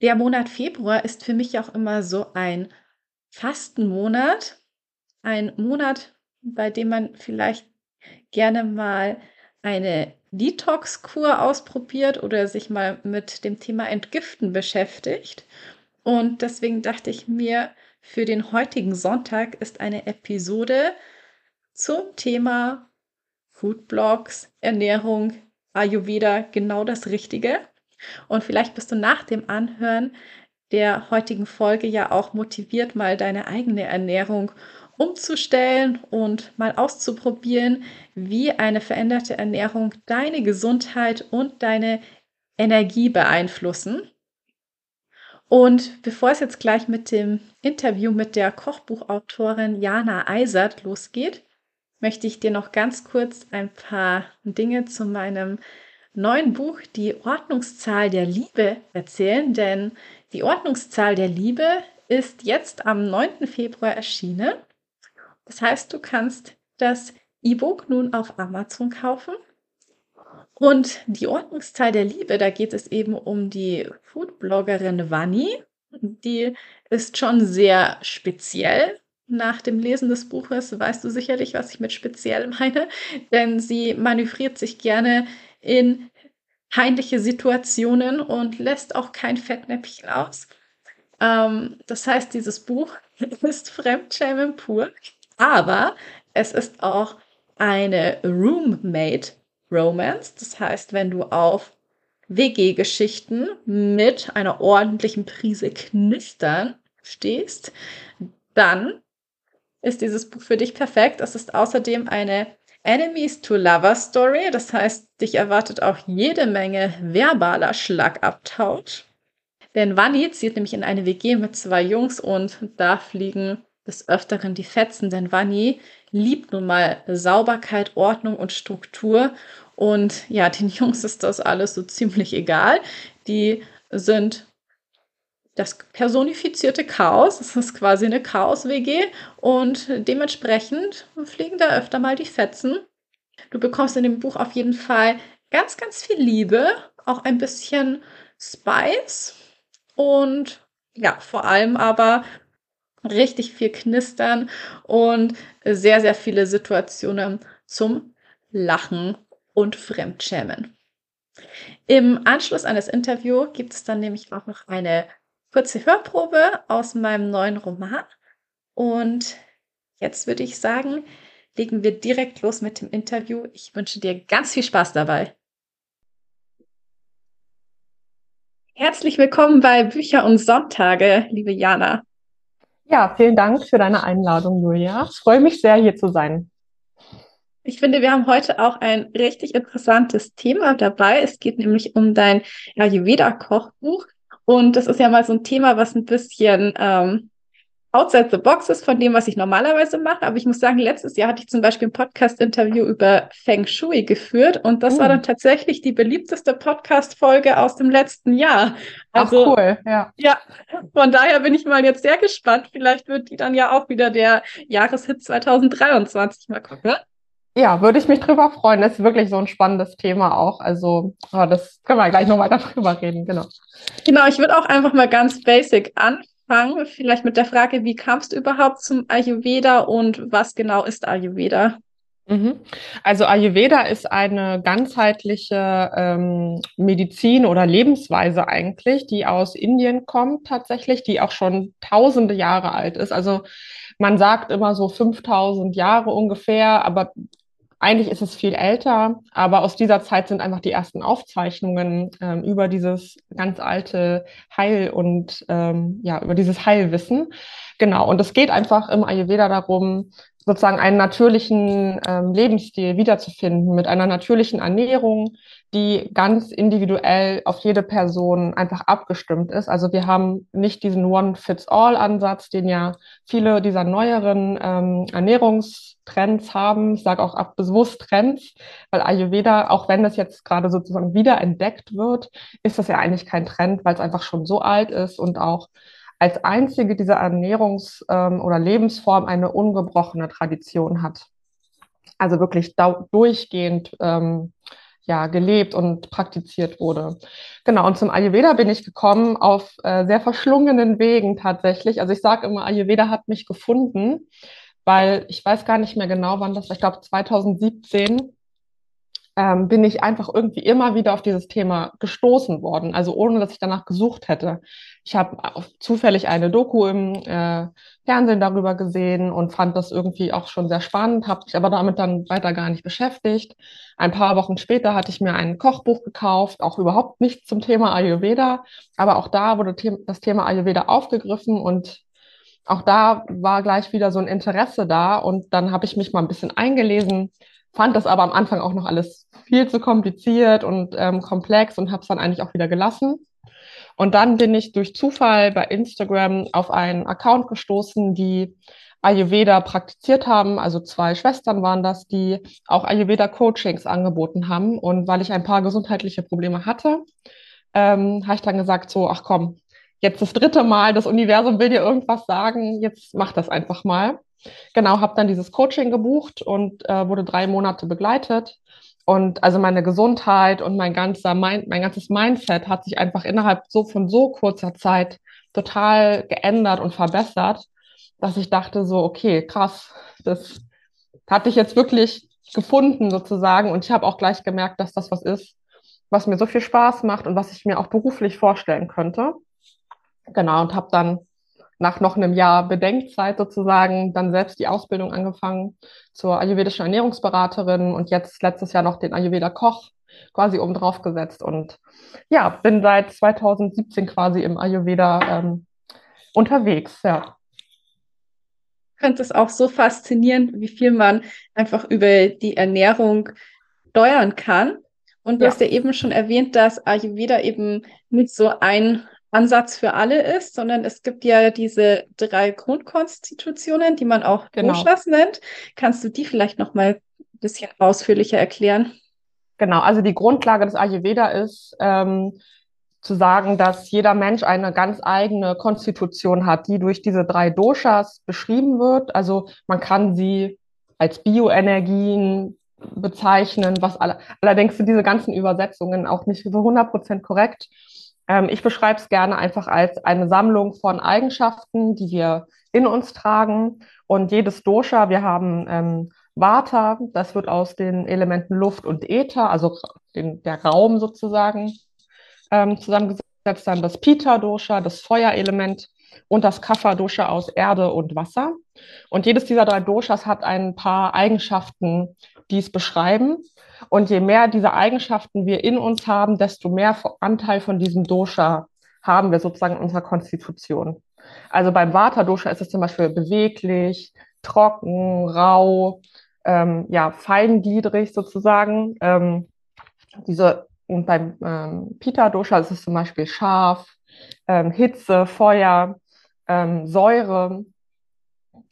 Der Monat Februar ist für mich auch immer so ein Fastenmonat. Ein Monat, bei dem man vielleicht gerne mal eine Detox-Kur ausprobiert oder sich mal mit dem Thema Entgiften beschäftigt. Und deswegen dachte ich mir, für den heutigen Sonntag ist eine Episode zum Thema Foodblogs, Ernährung, Ayurveda genau das Richtige. Und vielleicht bist du nach dem Anhören der heutigen Folge ja auch motiviert, mal deine eigene Ernährung umzustellen und mal auszuprobieren, wie eine veränderte Ernährung deine Gesundheit und deine Energie beeinflussen. Und bevor es jetzt gleich mit dem Interview mit der Kochbuchautorin Jana Eisert losgeht, möchte ich dir noch ganz kurz ein paar Dinge zu meinem neuen Buch Die Ordnungszahl der Liebe erzählen, denn die Ordnungszahl der Liebe ist jetzt am 9. Februar erschienen. Das heißt, du kannst das E-Book nun auf Amazon kaufen. Und die Ordnungszahl der Liebe, da geht es eben um die Foodbloggerin Vanni. Die ist schon sehr speziell. Nach dem Lesen des Buches weißt du sicherlich, was ich mit speziell meine, denn sie manövriert sich gerne in peinliche Situationen und lässt auch kein Fettnäpfchen aus. Ähm, das heißt, dieses Buch ist Fremdschämen pur, aber es ist auch eine Roommate Romance. Das heißt, wenn du auf WG-Geschichten mit einer ordentlichen Prise Knistern stehst, dann ist dieses Buch für dich perfekt. Es ist außerdem eine Enemies to Lover Story. Das heißt, dich erwartet auch jede Menge verbaler Schlagabtausch. Denn Vanni zieht nämlich in eine WG mit zwei Jungs und da fliegen des Öfteren die Fetzen, denn Vanni liebt nun mal Sauberkeit, Ordnung und Struktur. Und ja, den Jungs ist das alles so ziemlich egal. Die sind das personifizierte Chaos. Es ist quasi eine Chaos-WG und dementsprechend fliegen da öfter mal die Fetzen. Du bekommst in dem Buch auf jeden Fall ganz, ganz viel Liebe, auch ein bisschen Spice und ja, vor allem aber richtig viel Knistern und sehr, sehr viele Situationen zum Lachen und Fremdschämen. Im Anschluss an das Interview gibt es dann nämlich auch noch eine kurze Hörprobe aus meinem neuen Roman. Und jetzt würde ich sagen, legen wir direkt los mit dem Interview. Ich wünsche dir ganz viel Spaß dabei. Herzlich willkommen bei Bücher und Sonntage, liebe Jana. Ja, vielen Dank für deine Einladung, Julia. Ich freue mich sehr, hier zu sein. Ich finde, wir haben heute auch ein richtig interessantes Thema dabei. Es geht nämlich um dein Ayurveda-Kochbuch. Und das ist ja mal so ein Thema, was ein bisschen ähm, outside the box ist von dem, was ich normalerweise mache. Aber ich muss sagen, letztes Jahr hatte ich zum Beispiel ein Podcast-Interview über Feng Shui geführt und das uh. war dann tatsächlich die beliebteste Podcast-Folge aus dem letzten Jahr. Also, Ach cool, ja. Ja, von daher bin ich mal jetzt sehr gespannt. Vielleicht wird die dann ja auch wieder der Jahreshit 2023 mal gucken. Ja, würde ich mich drüber freuen. Das ist wirklich so ein spannendes Thema auch. Also, oh, das können wir gleich noch weiter drüber reden, genau. Genau, ich würde auch einfach mal ganz basic anfangen. Vielleicht mit der Frage, wie kamst du überhaupt zum Ayurveda und was genau ist Ayurveda? Mhm. Also Ayurveda ist eine ganzheitliche ähm, Medizin oder Lebensweise eigentlich, die aus Indien kommt tatsächlich, die auch schon tausende Jahre alt ist. Also man sagt immer so 5000 Jahre ungefähr, aber eigentlich ist es viel älter, aber aus dieser Zeit sind einfach die ersten Aufzeichnungen ähm, über dieses ganz alte Heil und ähm, ja, über dieses Heilwissen. Genau. Und es geht einfach im Ayurveda darum, sozusagen einen natürlichen ähm, Lebensstil wiederzufinden mit einer natürlichen Ernährung, die ganz individuell auf jede Person einfach abgestimmt ist. Also wir haben nicht diesen One-Fits-All-Ansatz, den ja viele dieser neueren ähm, Ernährungstrends haben. Ich sage auch ab bewusst Trends, weil Ayurveda, auch wenn das jetzt gerade sozusagen wiederentdeckt wird, ist das ja eigentlich kein Trend, weil es einfach schon so alt ist und auch als einzige dieser Ernährungs- ähm, oder Lebensform eine ungebrochene Tradition hat. Also wirklich durchgehend ähm, ja, gelebt und praktiziert wurde. Genau, und zum Ayurveda bin ich gekommen auf äh, sehr verschlungenen Wegen tatsächlich. Also ich sage immer, Ayurveda hat mich gefunden, weil ich weiß gar nicht mehr genau, wann das war. Ich glaube 2017 ähm, bin ich einfach irgendwie immer wieder auf dieses Thema gestoßen worden, also ohne dass ich danach gesucht hätte. Ich habe zufällig eine Doku im äh, Fernsehen darüber gesehen und fand das irgendwie auch schon sehr spannend, habe mich aber damit dann weiter gar nicht beschäftigt. Ein paar Wochen später hatte ich mir ein Kochbuch gekauft, auch überhaupt nicht zum Thema Ayurveda, aber auch da wurde das Thema Ayurveda aufgegriffen und auch da war gleich wieder so ein Interesse da und dann habe ich mich mal ein bisschen eingelesen, fand das aber am Anfang auch noch alles viel zu kompliziert und ähm, komplex und habe es dann eigentlich auch wieder gelassen. Und dann bin ich durch Zufall bei Instagram auf einen Account gestoßen, die Ayurveda praktiziert haben. Also zwei Schwestern waren das, die auch Ayurveda-Coachings angeboten haben. Und weil ich ein paar gesundheitliche Probleme hatte, ähm, habe ich dann gesagt, so, ach komm, jetzt das dritte Mal, das Universum will dir irgendwas sagen, jetzt mach das einfach mal. Genau, habe dann dieses Coaching gebucht und äh, wurde drei Monate begleitet. Und also meine Gesundheit und mein ganzer mein, mein ganzes Mindset hat sich einfach innerhalb so von so kurzer Zeit total geändert und verbessert, dass ich dachte so, okay, krass, das hatte ich jetzt wirklich gefunden sozusagen. Und ich habe auch gleich gemerkt, dass das was ist, was mir so viel Spaß macht und was ich mir auch beruflich vorstellen könnte. Genau, und habe dann nach noch einem Jahr Bedenkzeit sozusagen dann selbst die Ausbildung angefangen zur ayurvedischen Ernährungsberaterin und jetzt letztes Jahr noch den Ayurveda Koch quasi oben drauf gesetzt und ja, bin seit 2017 quasi im Ayurveda ähm, unterwegs, ja. Ich finde es auch so faszinierend, wie viel man einfach über die Ernährung steuern kann. Und du ja. hast ja eben schon erwähnt, dass Ayurveda eben nicht so ein Ansatz für alle ist, sondern es gibt ja diese drei Grundkonstitutionen, die man auch genau. Doshas nennt. Kannst du die vielleicht noch mal ein bisschen ausführlicher erklären? Genau, also die Grundlage des Ayurveda ist ähm, zu sagen, dass jeder Mensch eine ganz eigene Konstitution hat, die durch diese drei Doshas beschrieben wird. Also man kann sie als Bioenergien bezeichnen, was alle, allerdings sind diese ganzen Übersetzungen auch nicht so 100 Prozent korrekt. Ähm, ich beschreibe es gerne einfach als eine Sammlung von Eigenschaften, die wir in uns tragen. Und jedes Dosha, wir haben ähm, Vata, das wird aus den Elementen Luft und Äther, also den, der Raum sozusagen, ähm, zusammengesetzt. Dann das Pita-Dosha, das Feuerelement und das Kapha-Dosha aus Erde und Wasser. Und jedes dieser drei Doshas hat ein paar Eigenschaften, die es beschreiben. Und je mehr diese Eigenschaften wir in uns haben, desto mehr Anteil von diesem Dosha haben wir sozusagen in unserer Konstitution. Also beim Vata-Dosha ist es zum Beispiel beweglich, trocken, rau, ähm, ja, feingliedrig sozusagen. Ähm, diese, und beim ähm, Pitta-Dosha ist es zum Beispiel scharf, ähm, Hitze, Feuer, ähm, Säure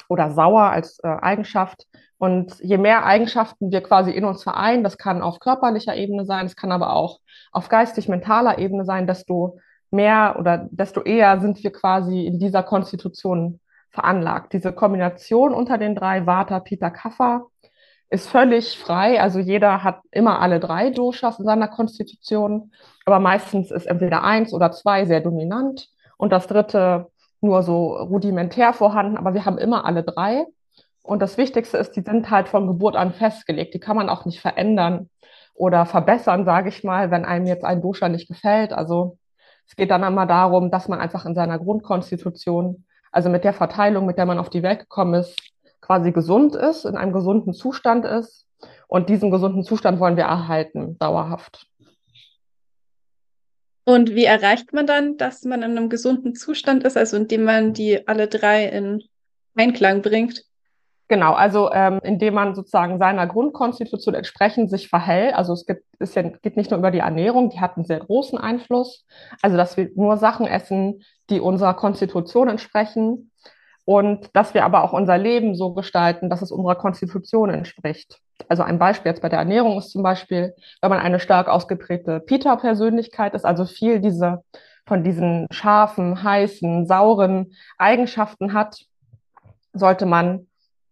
oder sauer als äh, Eigenschaft. Und je mehr Eigenschaften wir quasi in uns vereinen, das kann auf körperlicher Ebene sein, es kann aber auch auf geistig-mentaler Ebene sein, desto mehr oder desto eher sind wir quasi in dieser Konstitution veranlagt. Diese Kombination unter den drei Vata, Pitta, Kapha ist völlig frei. Also jeder hat immer alle drei Doshas in seiner Konstitution, aber meistens ist entweder eins oder zwei sehr dominant und das dritte nur so rudimentär vorhanden, aber wir haben immer alle drei. Und das Wichtigste ist, die sind halt von Geburt an festgelegt. Die kann man auch nicht verändern oder verbessern, sage ich mal, wenn einem jetzt ein Dosha nicht gefällt. Also es geht dann einmal darum, dass man einfach in seiner Grundkonstitution, also mit der Verteilung, mit der man auf die Welt gekommen ist, quasi gesund ist, in einem gesunden Zustand ist. Und diesen gesunden Zustand wollen wir erhalten, dauerhaft. Und wie erreicht man dann, dass man in einem gesunden Zustand ist, also indem man die alle drei in Einklang bringt? Genau, also ähm, indem man sozusagen seiner Grundkonstitution entsprechend sich verhält. Also es gibt, es geht nicht nur über die Ernährung, die hat einen sehr großen Einfluss. Also dass wir nur Sachen essen, die unserer Konstitution entsprechen und dass wir aber auch unser Leben so gestalten, dass es unserer Konstitution entspricht. Also ein Beispiel jetzt bei der Ernährung ist zum Beispiel, wenn man eine stark ausgeprägte Pita-Persönlichkeit ist, also viel diese von diesen scharfen, heißen, sauren Eigenschaften hat, sollte man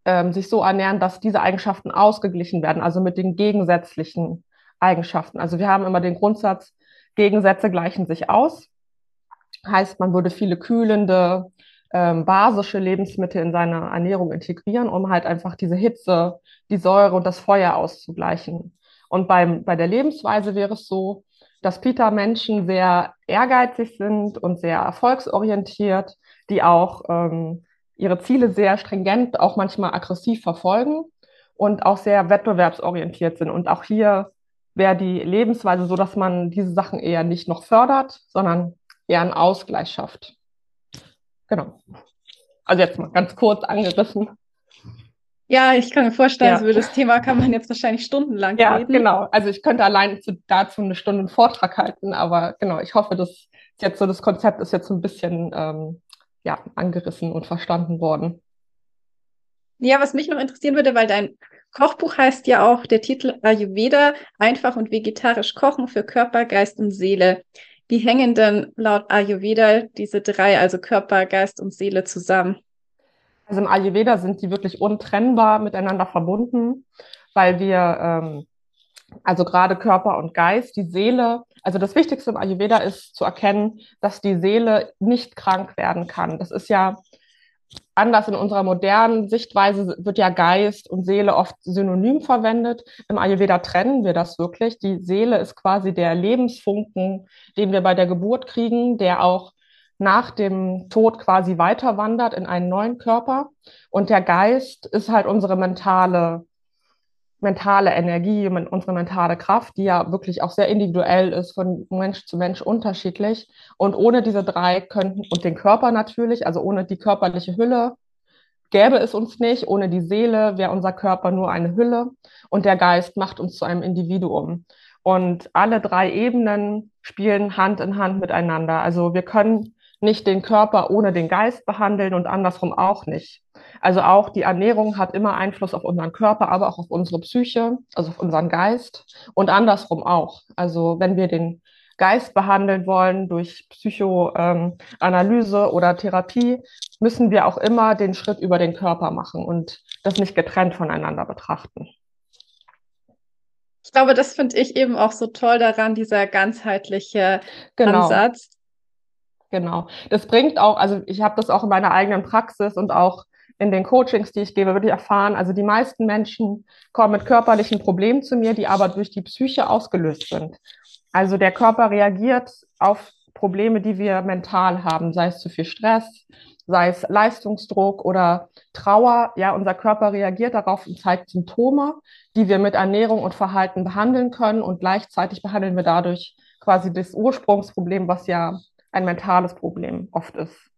ähm, sich so ernähren, dass diese Eigenschaften ausgeglichen werden, also mit den gegensätzlichen Eigenschaften. Also wir haben immer den Grundsatz, Gegensätze gleichen sich aus. Heißt, man würde viele kühlende, ähm, basische Lebensmittel in seine Ernährung integrieren, um halt einfach diese Hitze, die Säure und das Feuer auszugleichen. Und beim, bei der Lebensweise wäre es so, dass Peter-Menschen sehr ehrgeizig sind und sehr erfolgsorientiert, die auch ähm, ihre Ziele sehr stringent, auch manchmal aggressiv verfolgen und auch sehr wettbewerbsorientiert sind. Und auch hier wäre die Lebensweise so, dass man diese Sachen eher nicht noch fördert, sondern eher einen Ausgleich schafft. Genau. Also jetzt mal ganz kurz angerissen. Ja, ich kann mir vorstellen, ja. über das Thema kann man jetzt wahrscheinlich stundenlang ja, reden. Ja, genau. Also ich könnte allein zu, dazu eine Stunde einen Vortrag halten, aber genau, ich hoffe, dass jetzt so das Konzept ist jetzt so ein bisschen ähm, ja, angerissen und verstanden worden. Ja, was mich noch interessieren würde, weil dein Kochbuch heißt ja auch der Titel Ayurveda, einfach und vegetarisch kochen für Körper, Geist und Seele. Wie hängen denn laut Ayurveda diese drei, also Körper, Geist und Seele zusammen? Also im Ayurveda sind die wirklich untrennbar miteinander verbunden, weil wir ähm, also gerade Körper und Geist, die Seele. Also das Wichtigste im Ayurveda ist zu erkennen, dass die Seele nicht krank werden kann. Das ist ja anders in unserer modernen Sichtweise wird ja Geist und Seele oft synonym verwendet. Im Ayurveda trennen wir das wirklich. Die Seele ist quasi der Lebensfunken, den wir bei der Geburt kriegen, der auch nach dem Tod quasi weiter wandert in einen neuen Körper. Und der Geist ist halt unsere mentale mentale Energie, unsere mentale Kraft, die ja wirklich auch sehr individuell ist, von Mensch zu Mensch unterschiedlich. Und ohne diese drei könnten, und den Körper natürlich, also ohne die körperliche Hülle, gäbe es uns nicht. Ohne die Seele wäre unser Körper nur eine Hülle und der Geist macht uns zu einem Individuum. Und alle drei Ebenen spielen Hand in Hand miteinander. Also wir können nicht den Körper ohne den Geist behandeln und andersrum auch nicht. Also auch die Ernährung hat immer Einfluss auf unseren Körper, aber auch auf unsere Psyche, also auf unseren Geist und andersrum auch. Also wenn wir den Geist behandeln wollen durch Psychoanalyse ähm, oder Therapie, müssen wir auch immer den Schritt über den Körper machen und das nicht getrennt voneinander betrachten. Ich glaube, das finde ich eben auch so toll daran, dieser ganzheitliche genau. Ansatz. Genau. Das bringt auch, also ich habe das auch in meiner eigenen Praxis und auch in den Coachings, die ich gebe, wirklich erfahren, also die meisten Menschen kommen mit körperlichen Problemen zu mir, die aber durch die Psyche ausgelöst sind. Also der Körper reagiert auf Probleme, die wir mental haben, sei es zu viel Stress, sei es Leistungsdruck oder Trauer. Ja, unser Körper reagiert darauf und zeigt Symptome, die wir mit Ernährung und Verhalten behandeln können und gleichzeitig behandeln wir dadurch quasi das Ursprungsproblem, was ja ein mentales Problem oft ist.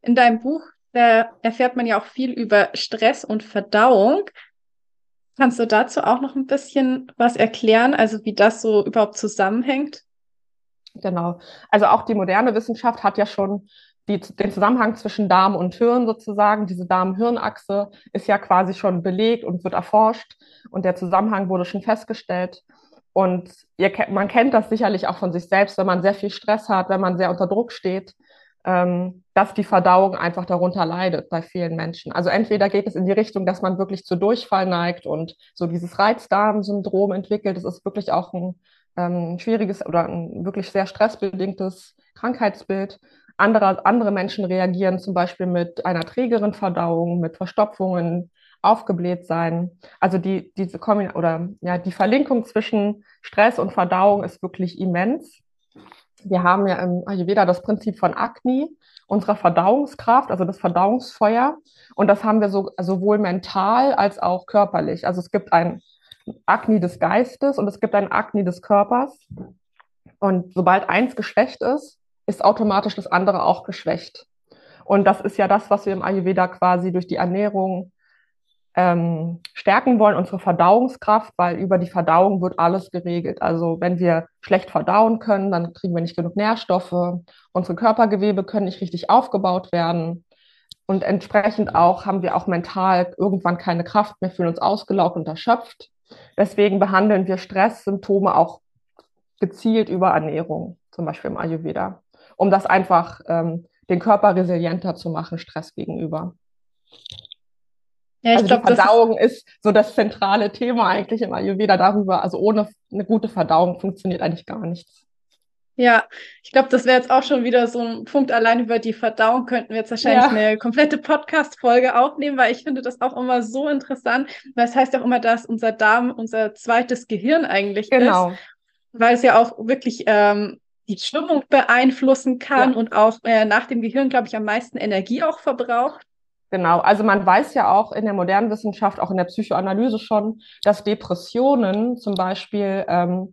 In deinem Buch erfährt man ja auch viel über Stress und Verdauung. Kannst du dazu auch noch ein bisschen was erklären, also wie das so überhaupt zusammenhängt? Genau. Also auch die moderne Wissenschaft hat ja schon die, den Zusammenhang zwischen Darm und Hirn sozusagen. Diese Darm-Hirn-Achse ist ja quasi schon belegt und wird erforscht und der Zusammenhang wurde schon festgestellt. Und ihr, man kennt das sicherlich auch von sich selbst, wenn man sehr viel Stress hat, wenn man sehr unter Druck steht, ähm, dass die Verdauung einfach darunter leidet bei vielen Menschen. Also entweder geht es in die Richtung, dass man wirklich zu Durchfall neigt und so dieses Reizdarmsyndrom entwickelt. Das ist wirklich auch ein ähm, schwieriges oder ein wirklich sehr stressbedingtes Krankheitsbild. Andere, andere Menschen reagieren zum Beispiel mit einer trägeren Verdauung, mit Verstopfungen, aufgebläht sein. Also die, diese Kombin oder ja, die Verlinkung zwischen Stress und Verdauung ist wirklich immens. Wir haben ja im Ayurveda das Prinzip von Agni, unserer Verdauungskraft, also das Verdauungsfeuer. Und das haben wir so, sowohl mental als auch körperlich. Also es gibt ein Agni des Geistes und es gibt ein Agni des Körpers. Und sobald eins geschwächt ist, ist automatisch das andere auch geschwächt. Und das ist ja das, was wir im Ayurveda quasi durch die Ernährung ähm, stärken wollen, unsere Verdauungskraft, weil über die Verdauung wird alles geregelt. Also wenn wir schlecht verdauen können, dann kriegen wir nicht genug Nährstoffe, unsere Körpergewebe können nicht richtig aufgebaut werden. Und entsprechend auch haben wir auch mental irgendwann keine Kraft mehr, fühlen uns ausgelaugt und erschöpft. Deswegen behandeln wir Stresssymptome auch gezielt über Ernährung, zum Beispiel im Ayurveda, um das einfach ähm, den Körper resilienter zu machen, Stress gegenüber. Ja, ich also glaub, die Verdauung ist, ist, so das zentrale Thema eigentlich im Ayurveda darüber. Also ohne eine gute Verdauung funktioniert eigentlich gar nichts. Ja, ich glaube, das wäre jetzt auch schon wieder so ein Punkt. Allein über die Verdauung könnten wir jetzt wahrscheinlich ja. eine komplette Podcast-Folge aufnehmen, weil ich finde das auch immer so interessant. Weil es heißt auch immer, dass unser Darm unser zweites Gehirn eigentlich genau. ist. Weil es ja auch wirklich ähm, die Stimmung beeinflussen kann ja. und auch äh, nach dem Gehirn, glaube ich, am meisten Energie auch verbraucht. Genau, also man weiß ja auch in der modernen Wissenschaft, auch in der Psychoanalyse schon, dass Depressionen zum Beispiel ähm,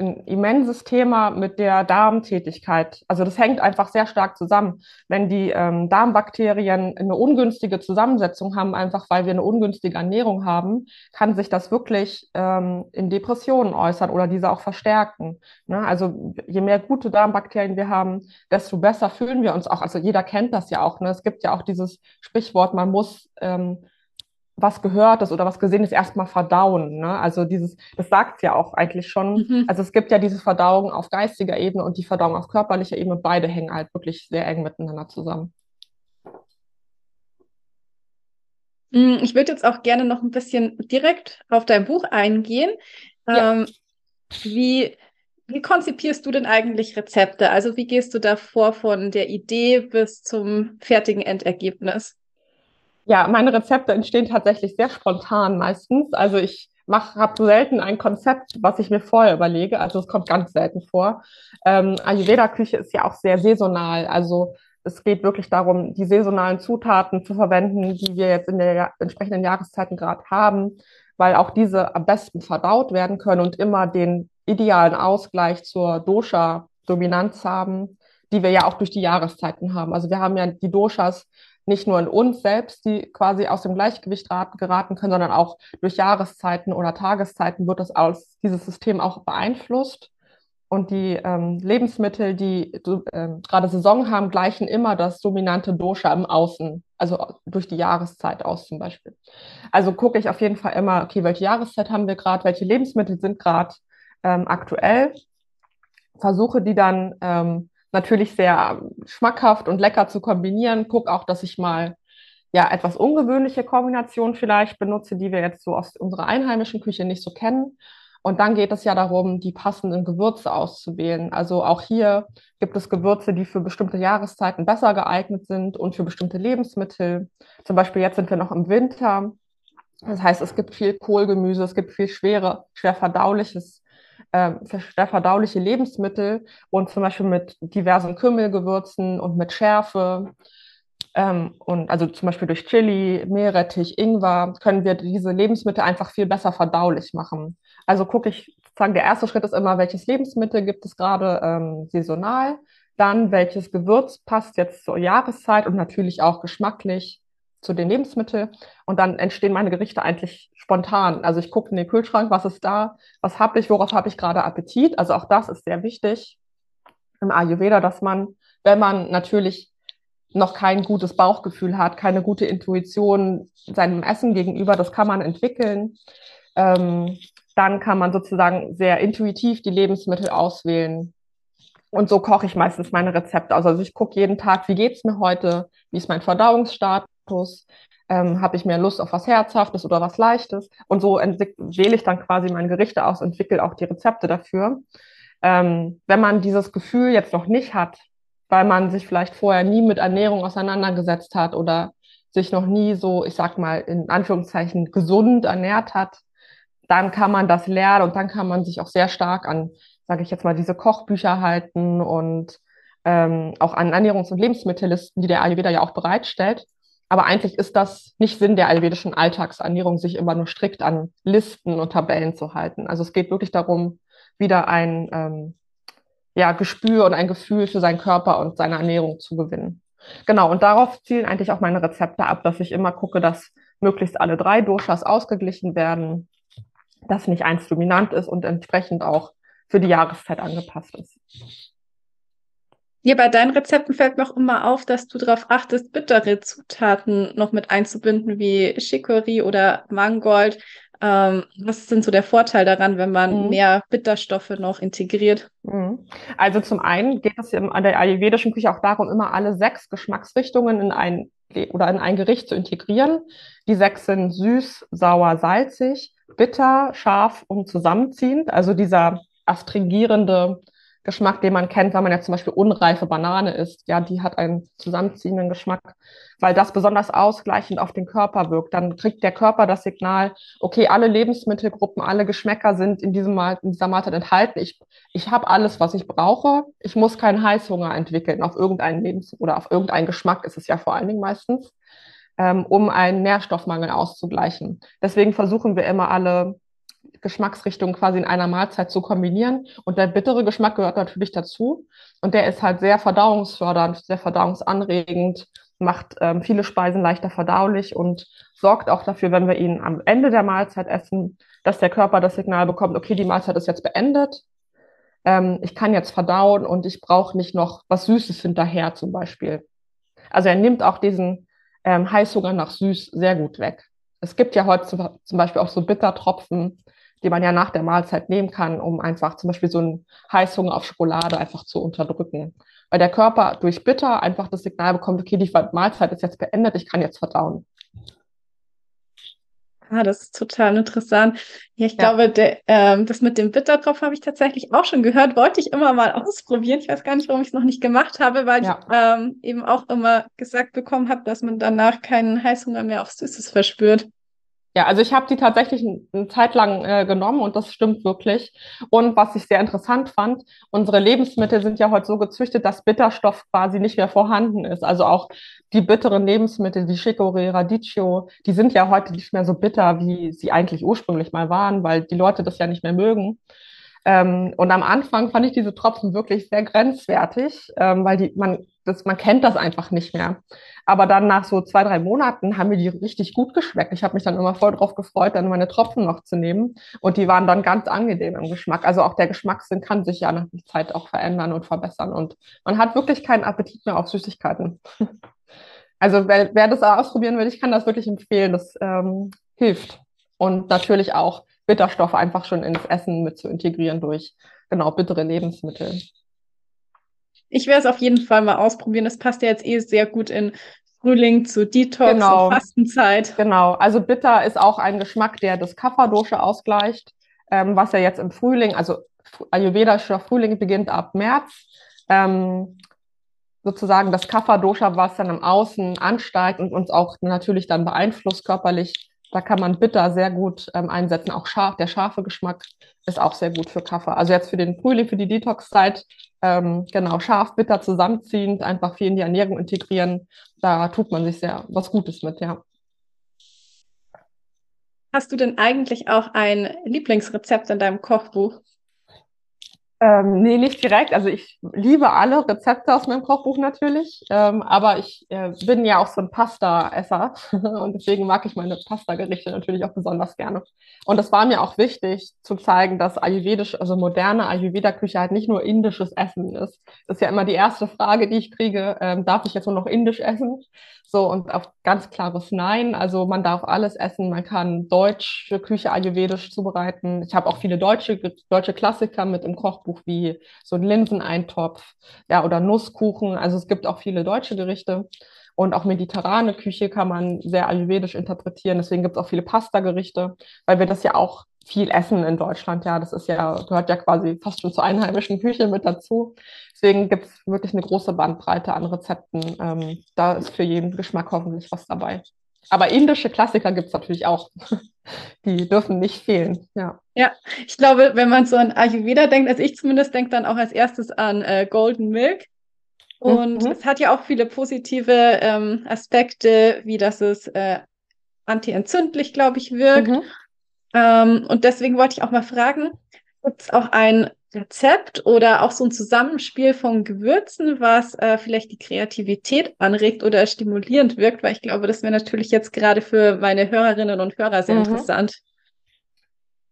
ein immenses Thema mit der Darmtätigkeit. Also das hängt einfach sehr stark zusammen. Wenn die ähm, Darmbakterien eine ungünstige Zusammensetzung haben, einfach weil wir eine ungünstige Ernährung haben, kann sich das wirklich ähm, in Depressionen äußern oder diese auch verstärken. Ne? Also je mehr gute Darmbakterien wir haben, desto besser fühlen wir uns auch. Also jeder kennt das ja auch. Ne? Es gibt ja auch dieses Sprichwort, man muss ähm, was gehört ist oder was gesehen ist, erstmal verdauen. Ne? Also dieses, das sagt ja auch eigentlich schon. Mhm. Also es gibt ja diese Verdauung auf geistiger Ebene und die Verdauung auf körperlicher Ebene. Beide hängen halt wirklich sehr eng miteinander zusammen. Mm, ich würde jetzt auch gerne noch ein bisschen direkt auf dein Buch eingehen. Ja. Ähm, wie, wie konzipierst du denn eigentlich Rezepte? Also wie gehst du da vor von der Idee bis zum fertigen Endergebnis? Ja, meine Rezepte entstehen tatsächlich sehr spontan meistens. Also ich mache, habe selten ein Konzept, was ich mir vorher überlege. Also es kommt ganz selten vor. Ähm, Ayurveda-Küche ist ja auch sehr saisonal. Also es geht wirklich darum, die saisonalen Zutaten zu verwenden, die wir jetzt in der entsprechenden Jahreszeiten gerade haben, weil auch diese am besten verdaut werden können und immer den idealen Ausgleich zur Dosha-Dominanz haben, die wir ja auch durch die Jahreszeiten haben. Also wir haben ja die Doshas nicht nur in uns selbst, die quasi aus dem Gleichgewicht geraten können, sondern auch durch Jahreszeiten oder Tageszeiten wird das aus dieses System auch beeinflusst. Und die ähm, Lebensmittel, die äh, gerade Saison haben, gleichen immer das dominante Dosha im Außen, also durch die Jahreszeit aus zum Beispiel. Also gucke ich auf jeden Fall immer, okay, welche Jahreszeit haben wir gerade, welche Lebensmittel sind gerade ähm, aktuell, versuche die dann ähm, natürlich sehr schmackhaft und lecker zu kombinieren. Guck auch, dass ich mal ja etwas ungewöhnliche Kombinationen vielleicht benutze, die wir jetzt so aus unserer einheimischen Küche nicht so kennen. Und dann geht es ja darum, die passenden Gewürze auszuwählen. Also auch hier gibt es Gewürze, die für bestimmte Jahreszeiten besser geeignet sind und für bestimmte Lebensmittel. Zum Beispiel jetzt sind wir noch im Winter. Das heißt, es gibt viel Kohlgemüse, es gibt viel schwere, schwer verdauliches äh, verdauliche Lebensmittel und zum Beispiel mit diversen Kümmelgewürzen und mit Schärfe. Ähm, und also zum Beispiel durch Chili, Meerrettich, Ingwer können wir diese Lebensmittel einfach viel besser verdaulich machen. Also gucke ich, sozusagen, der erste Schritt ist immer, welches Lebensmittel gibt es gerade ähm, saisonal, dann welches Gewürz passt jetzt zur Jahreszeit und natürlich auch geschmacklich zu den Lebensmitteln und dann entstehen meine Gerichte eigentlich spontan. Also ich gucke in den Kühlschrank, was ist da, was habe ich, worauf habe ich gerade Appetit. Also auch das ist sehr wichtig im Ayurveda, dass man, wenn man natürlich noch kein gutes Bauchgefühl hat, keine gute Intuition seinem Essen gegenüber, das kann man entwickeln. Ähm, dann kann man sozusagen sehr intuitiv die Lebensmittel auswählen. Und so koche ich meistens meine Rezepte. Also ich gucke jeden Tag, wie geht es mir heute, wie ist mein Verdauungsstart, Status? Ähm, Habe ich mehr Lust auf was Herzhaftes oder was Leichtes? Und so wähle ich dann quasi meine Gerichte aus, entwickle auch die Rezepte dafür. Ähm, wenn man dieses Gefühl jetzt noch nicht hat, weil man sich vielleicht vorher nie mit Ernährung auseinandergesetzt hat oder sich noch nie so, ich sag mal, in Anführungszeichen gesund ernährt hat, dann kann man das lernen und dann kann man sich auch sehr stark an, sage ich jetzt mal, diese Kochbücher halten und ähm, auch an Ernährungs- und Lebensmittellisten, die der Ayurveda ja auch bereitstellt. Aber eigentlich ist das nicht Sinn der ayurvedischen Alltagsernährung, sich immer nur strikt an Listen und Tabellen zu halten. Also es geht wirklich darum, wieder ein ähm, ja, Gespür und ein Gefühl für seinen Körper und seine Ernährung zu gewinnen. Genau, und darauf zielen eigentlich auch meine Rezepte ab, dass ich immer gucke, dass möglichst alle drei Doshas ausgeglichen werden, dass nicht eins dominant ist und entsprechend auch für die Jahreszeit angepasst ist. Ja, bei deinen Rezepten fällt mir auch immer auf, dass du darauf achtest, bittere Zutaten noch mit einzubinden, wie Chicorée oder Mangold. Ähm, was ist denn so der Vorteil daran, wenn man mhm. mehr Bitterstoffe noch integriert? Mhm. Also zum einen geht es in der ayurvedischen Küche auch darum, immer alle sechs Geschmacksrichtungen in ein oder in ein Gericht zu integrieren. Die sechs sind süß, sauer, salzig, bitter, scharf und zusammenziehend. Also dieser astringierende Geschmack, den man kennt, wenn man jetzt zum Beispiel unreife Banane isst. Ja, die hat einen zusammenziehenden Geschmack, weil das besonders ausgleichend auf den Körper wirkt. Dann kriegt der Körper das Signal, okay, alle Lebensmittelgruppen, alle Geschmäcker sind in, diesem Mal, in dieser Mahlzeit enthalten. Ich, ich habe alles, was ich brauche. Ich muss keinen Heißhunger entwickeln auf irgendeinen Lebens- oder auf irgendeinen Geschmack ist es ja vor allen Dingen meistens, ähm, um einen Nährstoffmangel auszugleichen. Deswegen versuchen wir immer alle Geschmacksrichtungen quasi in einer Mahlzeit zu kombinieren. Und der bittere Geschmack gehört natürlich dazu. Und der ist halt sehr verdauungsfördernd, sehr verdauungsanregend, macht ähm, viele Speisen leichter verdaulich und sorgt auch dafür, wenn wir ihn am Ende der Mahlzeit essen, dass der Körper das Signal bekommt, okay, die Mahlzeit ist jetzt beendet. Ähm, ich kann jetzt verdauen und ich brauche nicht noch was Süßes hinterher zum Beispiel. Also er nimmt auch diesen ähm, Heißhunger nach Süß sehr gut weg. Es gibt ja heute zum Beispiel auch so Bittertropfen, die man ja nach der Mahlzeit nehmen kann, um einfach zum Beispiel so einen Heißhunger auf Schokolade einfach zu unterdrücken. Weil der Körper durch Bitter einfach das Signal bekommt, okay, die Mahlzeit ist jetzt beendet, ich kann jetzt verdauen. Ah, das ist total interessant. Ja, ich ja. glaube, der, ähm, das mit dem Bitterdropf habe ich tatsächlich auch schon gehört. Wollte ich immer mal ausprobieren. Ich weiß gar nicht, warum ich es noch nicht gemacht habe, weil ja. ich ähm, eben auch immer gesagt bekommen habe, dass man danach keinen Heißhunger mehr auf Süßes verspürt. Ja, also ich habe die tatsächlich eine Zeit lang äh, genommen und das stimmt wirklich. Und was ich sehr interessant fand, unsere Lebensmittel sind ja heute so gezüchtet, dass Bitterstoff quasi nicht mehr vorhanden ist. Also auch die bitteren Lebensmittel, wie Chicorée, Radicchio, die sind ja heute nicht mehr so bitter, wie sie eigentlich ursprünglich mal waren, weil die Leute das ja nicht mehr mögen. Ähm, und am Anfang fand ich diese Tropfen wirklich sehr grenzwertig, ähm, weil die, man, das, man kennt das einfach nicht mehr. Aber dann nach so zwei, drei Monaten haben mir die richtig gut geschmeckt. Ich habe mich dann immer voll drauf gefreut, dann meine Tropfen noch zu nehmen. Und die waren dann ganz angenehm im Geschmack. Also auch der Geschmackssinn kann sich ja nach der Zeit auch verändern und verbessern. Und man hat wirklich keinen Appetit mehr auf Süßigkeiten. Also wer, wer das ausprobieren will, ich kann das wirklich empfehlen. Das ähm, hilft. Und natürlich auch Bitterstoffe einfach schon ins Essen mit zu integrieren durch genau bittere Lebensmittel. Ich werde es auf jeden Fall mal ausprobieren. Das passt ja jetzt eh sehr gut in Frühling zu Detox genau. und Fastenzeit. Genau, also bitter ist auch ein Geschmack, der das Kapha-Dosha ausgleicht, ähm, was ja jetzt im Frühling, also ayurvedischer Frühling beginnt ab März. Ähm, sozusagen das Kapha-Dosha, was dann im Außen ansteigt und uns auch natürlich dann beeinflusst körperlich, da kann man bitter sehr gut ähm, einsetzen. Auch scharf, der scharfe Geschmack ist auch sehr gut für Kaffee. Also jetzt für den Frühling, für die Detox-Zeit, ähm, genau, scharf, bitter zusammenziehend, einfach viel in die Ernährung integrieren. Da tut man sich sehr was Gutes mit, ja. Hast du denn eigentlich auch ein Lieblingsrezept in deinem Kochbuch? Ähm, nee, nicht direkt. Also ich liebe alle Rezepte aus meinem Kochbuch natürlich, ähm, aber ich äh, bin ja auch so ein Pasta-Esser und deswegen mag ich meine Pasta-Gerichte natürlich auch besonders gerne. Und es war mir auch wichtig zu zeigen, dass ayurvedisch, also moderne Ayurveda-Küche halt nicht nur indisches Essen ist. Das ist ja immer die erste Frage, die ich kriege, ähm, darf ich jetzt nur noch indisch essen? So, und auf ganz klares Nein. Also man darf alles essen. Man kann deutsche Küche ayurvedisch zubereiten. Ich habe auch viele deutsche, deutsche Klassiker mit im Kochbuch, wie so ein Linseneintopf, ja, oder Nusskuchen. Also es gibt auch viele deutsche Gerichte. Und auch mediterrane Küche kann man sehr ayurvedisch interpretieren. Deswegen gibt es auch viele Pasta-Gerichte, weil wir das ja auch viel essen in Deutschland. Ja, das ist ja, gehört ja quasi fast schon zur einheimischen Küche mit dazu. Deswegen gibt es wirklich eine große Bandbreite an Rezepten. Ähm, da ist für jeden Geschmack hoffentlich was dabei. Aber indische Klassiker gibt es natürlich auch. Die dürfen nicht fehlen. Ja. ja, ich glaube, wenn man so an Ayurveda denkt, also ich zumindest denke dann auch als erstes an äh, Golden Milk. Und mhm. es hat ja auch viele positive ähm, Aspekte, wie dass es äh, antientzündlich, glaube ich, wirkt. Mhm. Ähm, und deswegen wollte ich auch mal fragen, gibt es auch ein Rezept oder auch so ein Zusammenspiel von Gewürzen, was äh, vielleicht die Kreativität anregt oder stimulierend wirkt, weil ich glaube, das wäre natürlich jetzt gerade für meine Hörerinnen und Hörer sehr mhm. interessant.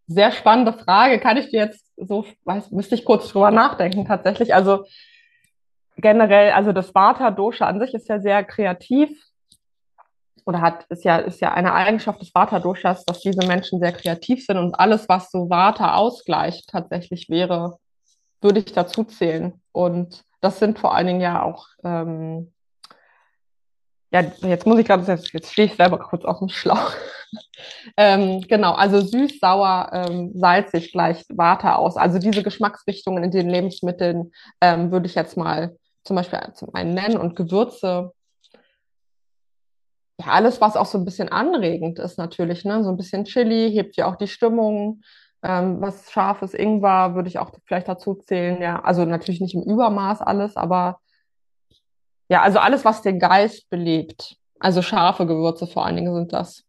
Sehr spannende Frage. Kann ich dir jetzt so, weiß, müsste ich kurz drüber nachdenken tatsächlich. Also generell, also das Vata-Dosha an sich ist ja sehr kreativ oder hat, ist ja, ist ja eine Eigenschaft des Vata-Doshas, dass diese Menschen sehr kreativ sind und alles, was so Vata ausgleicht, tatsächlich wäre, würde ich dazu zählen. Und das sind vor allen Dingen ja auch, ähm, ja, jetzt muss ich gerade, jetzt, jetzt stehe ich selber kurz auf dem Schlauch. ähm, genau, also süß, sauer, ähm, salzig gleicht Vata aus. Also diese Geschmacksrichtungen in den Lebensmitteln ähm, würde ich jetzt mal zum Beispiel zum einen nennen und Gewürze ja, alles, was auch so ein bisschen anregend ist natürlich, ne? So ein bisschen Chili hebt ja auch die Stimmung. Ähm, was scharfes Ingwer würde ich auch vielleicht dazu zählen, ja. Also natürlich nicht im Übermaß alles, aber ja, also alles, was den Geist belebt. Also scharfe Gewürze vor allen Dingen sind das.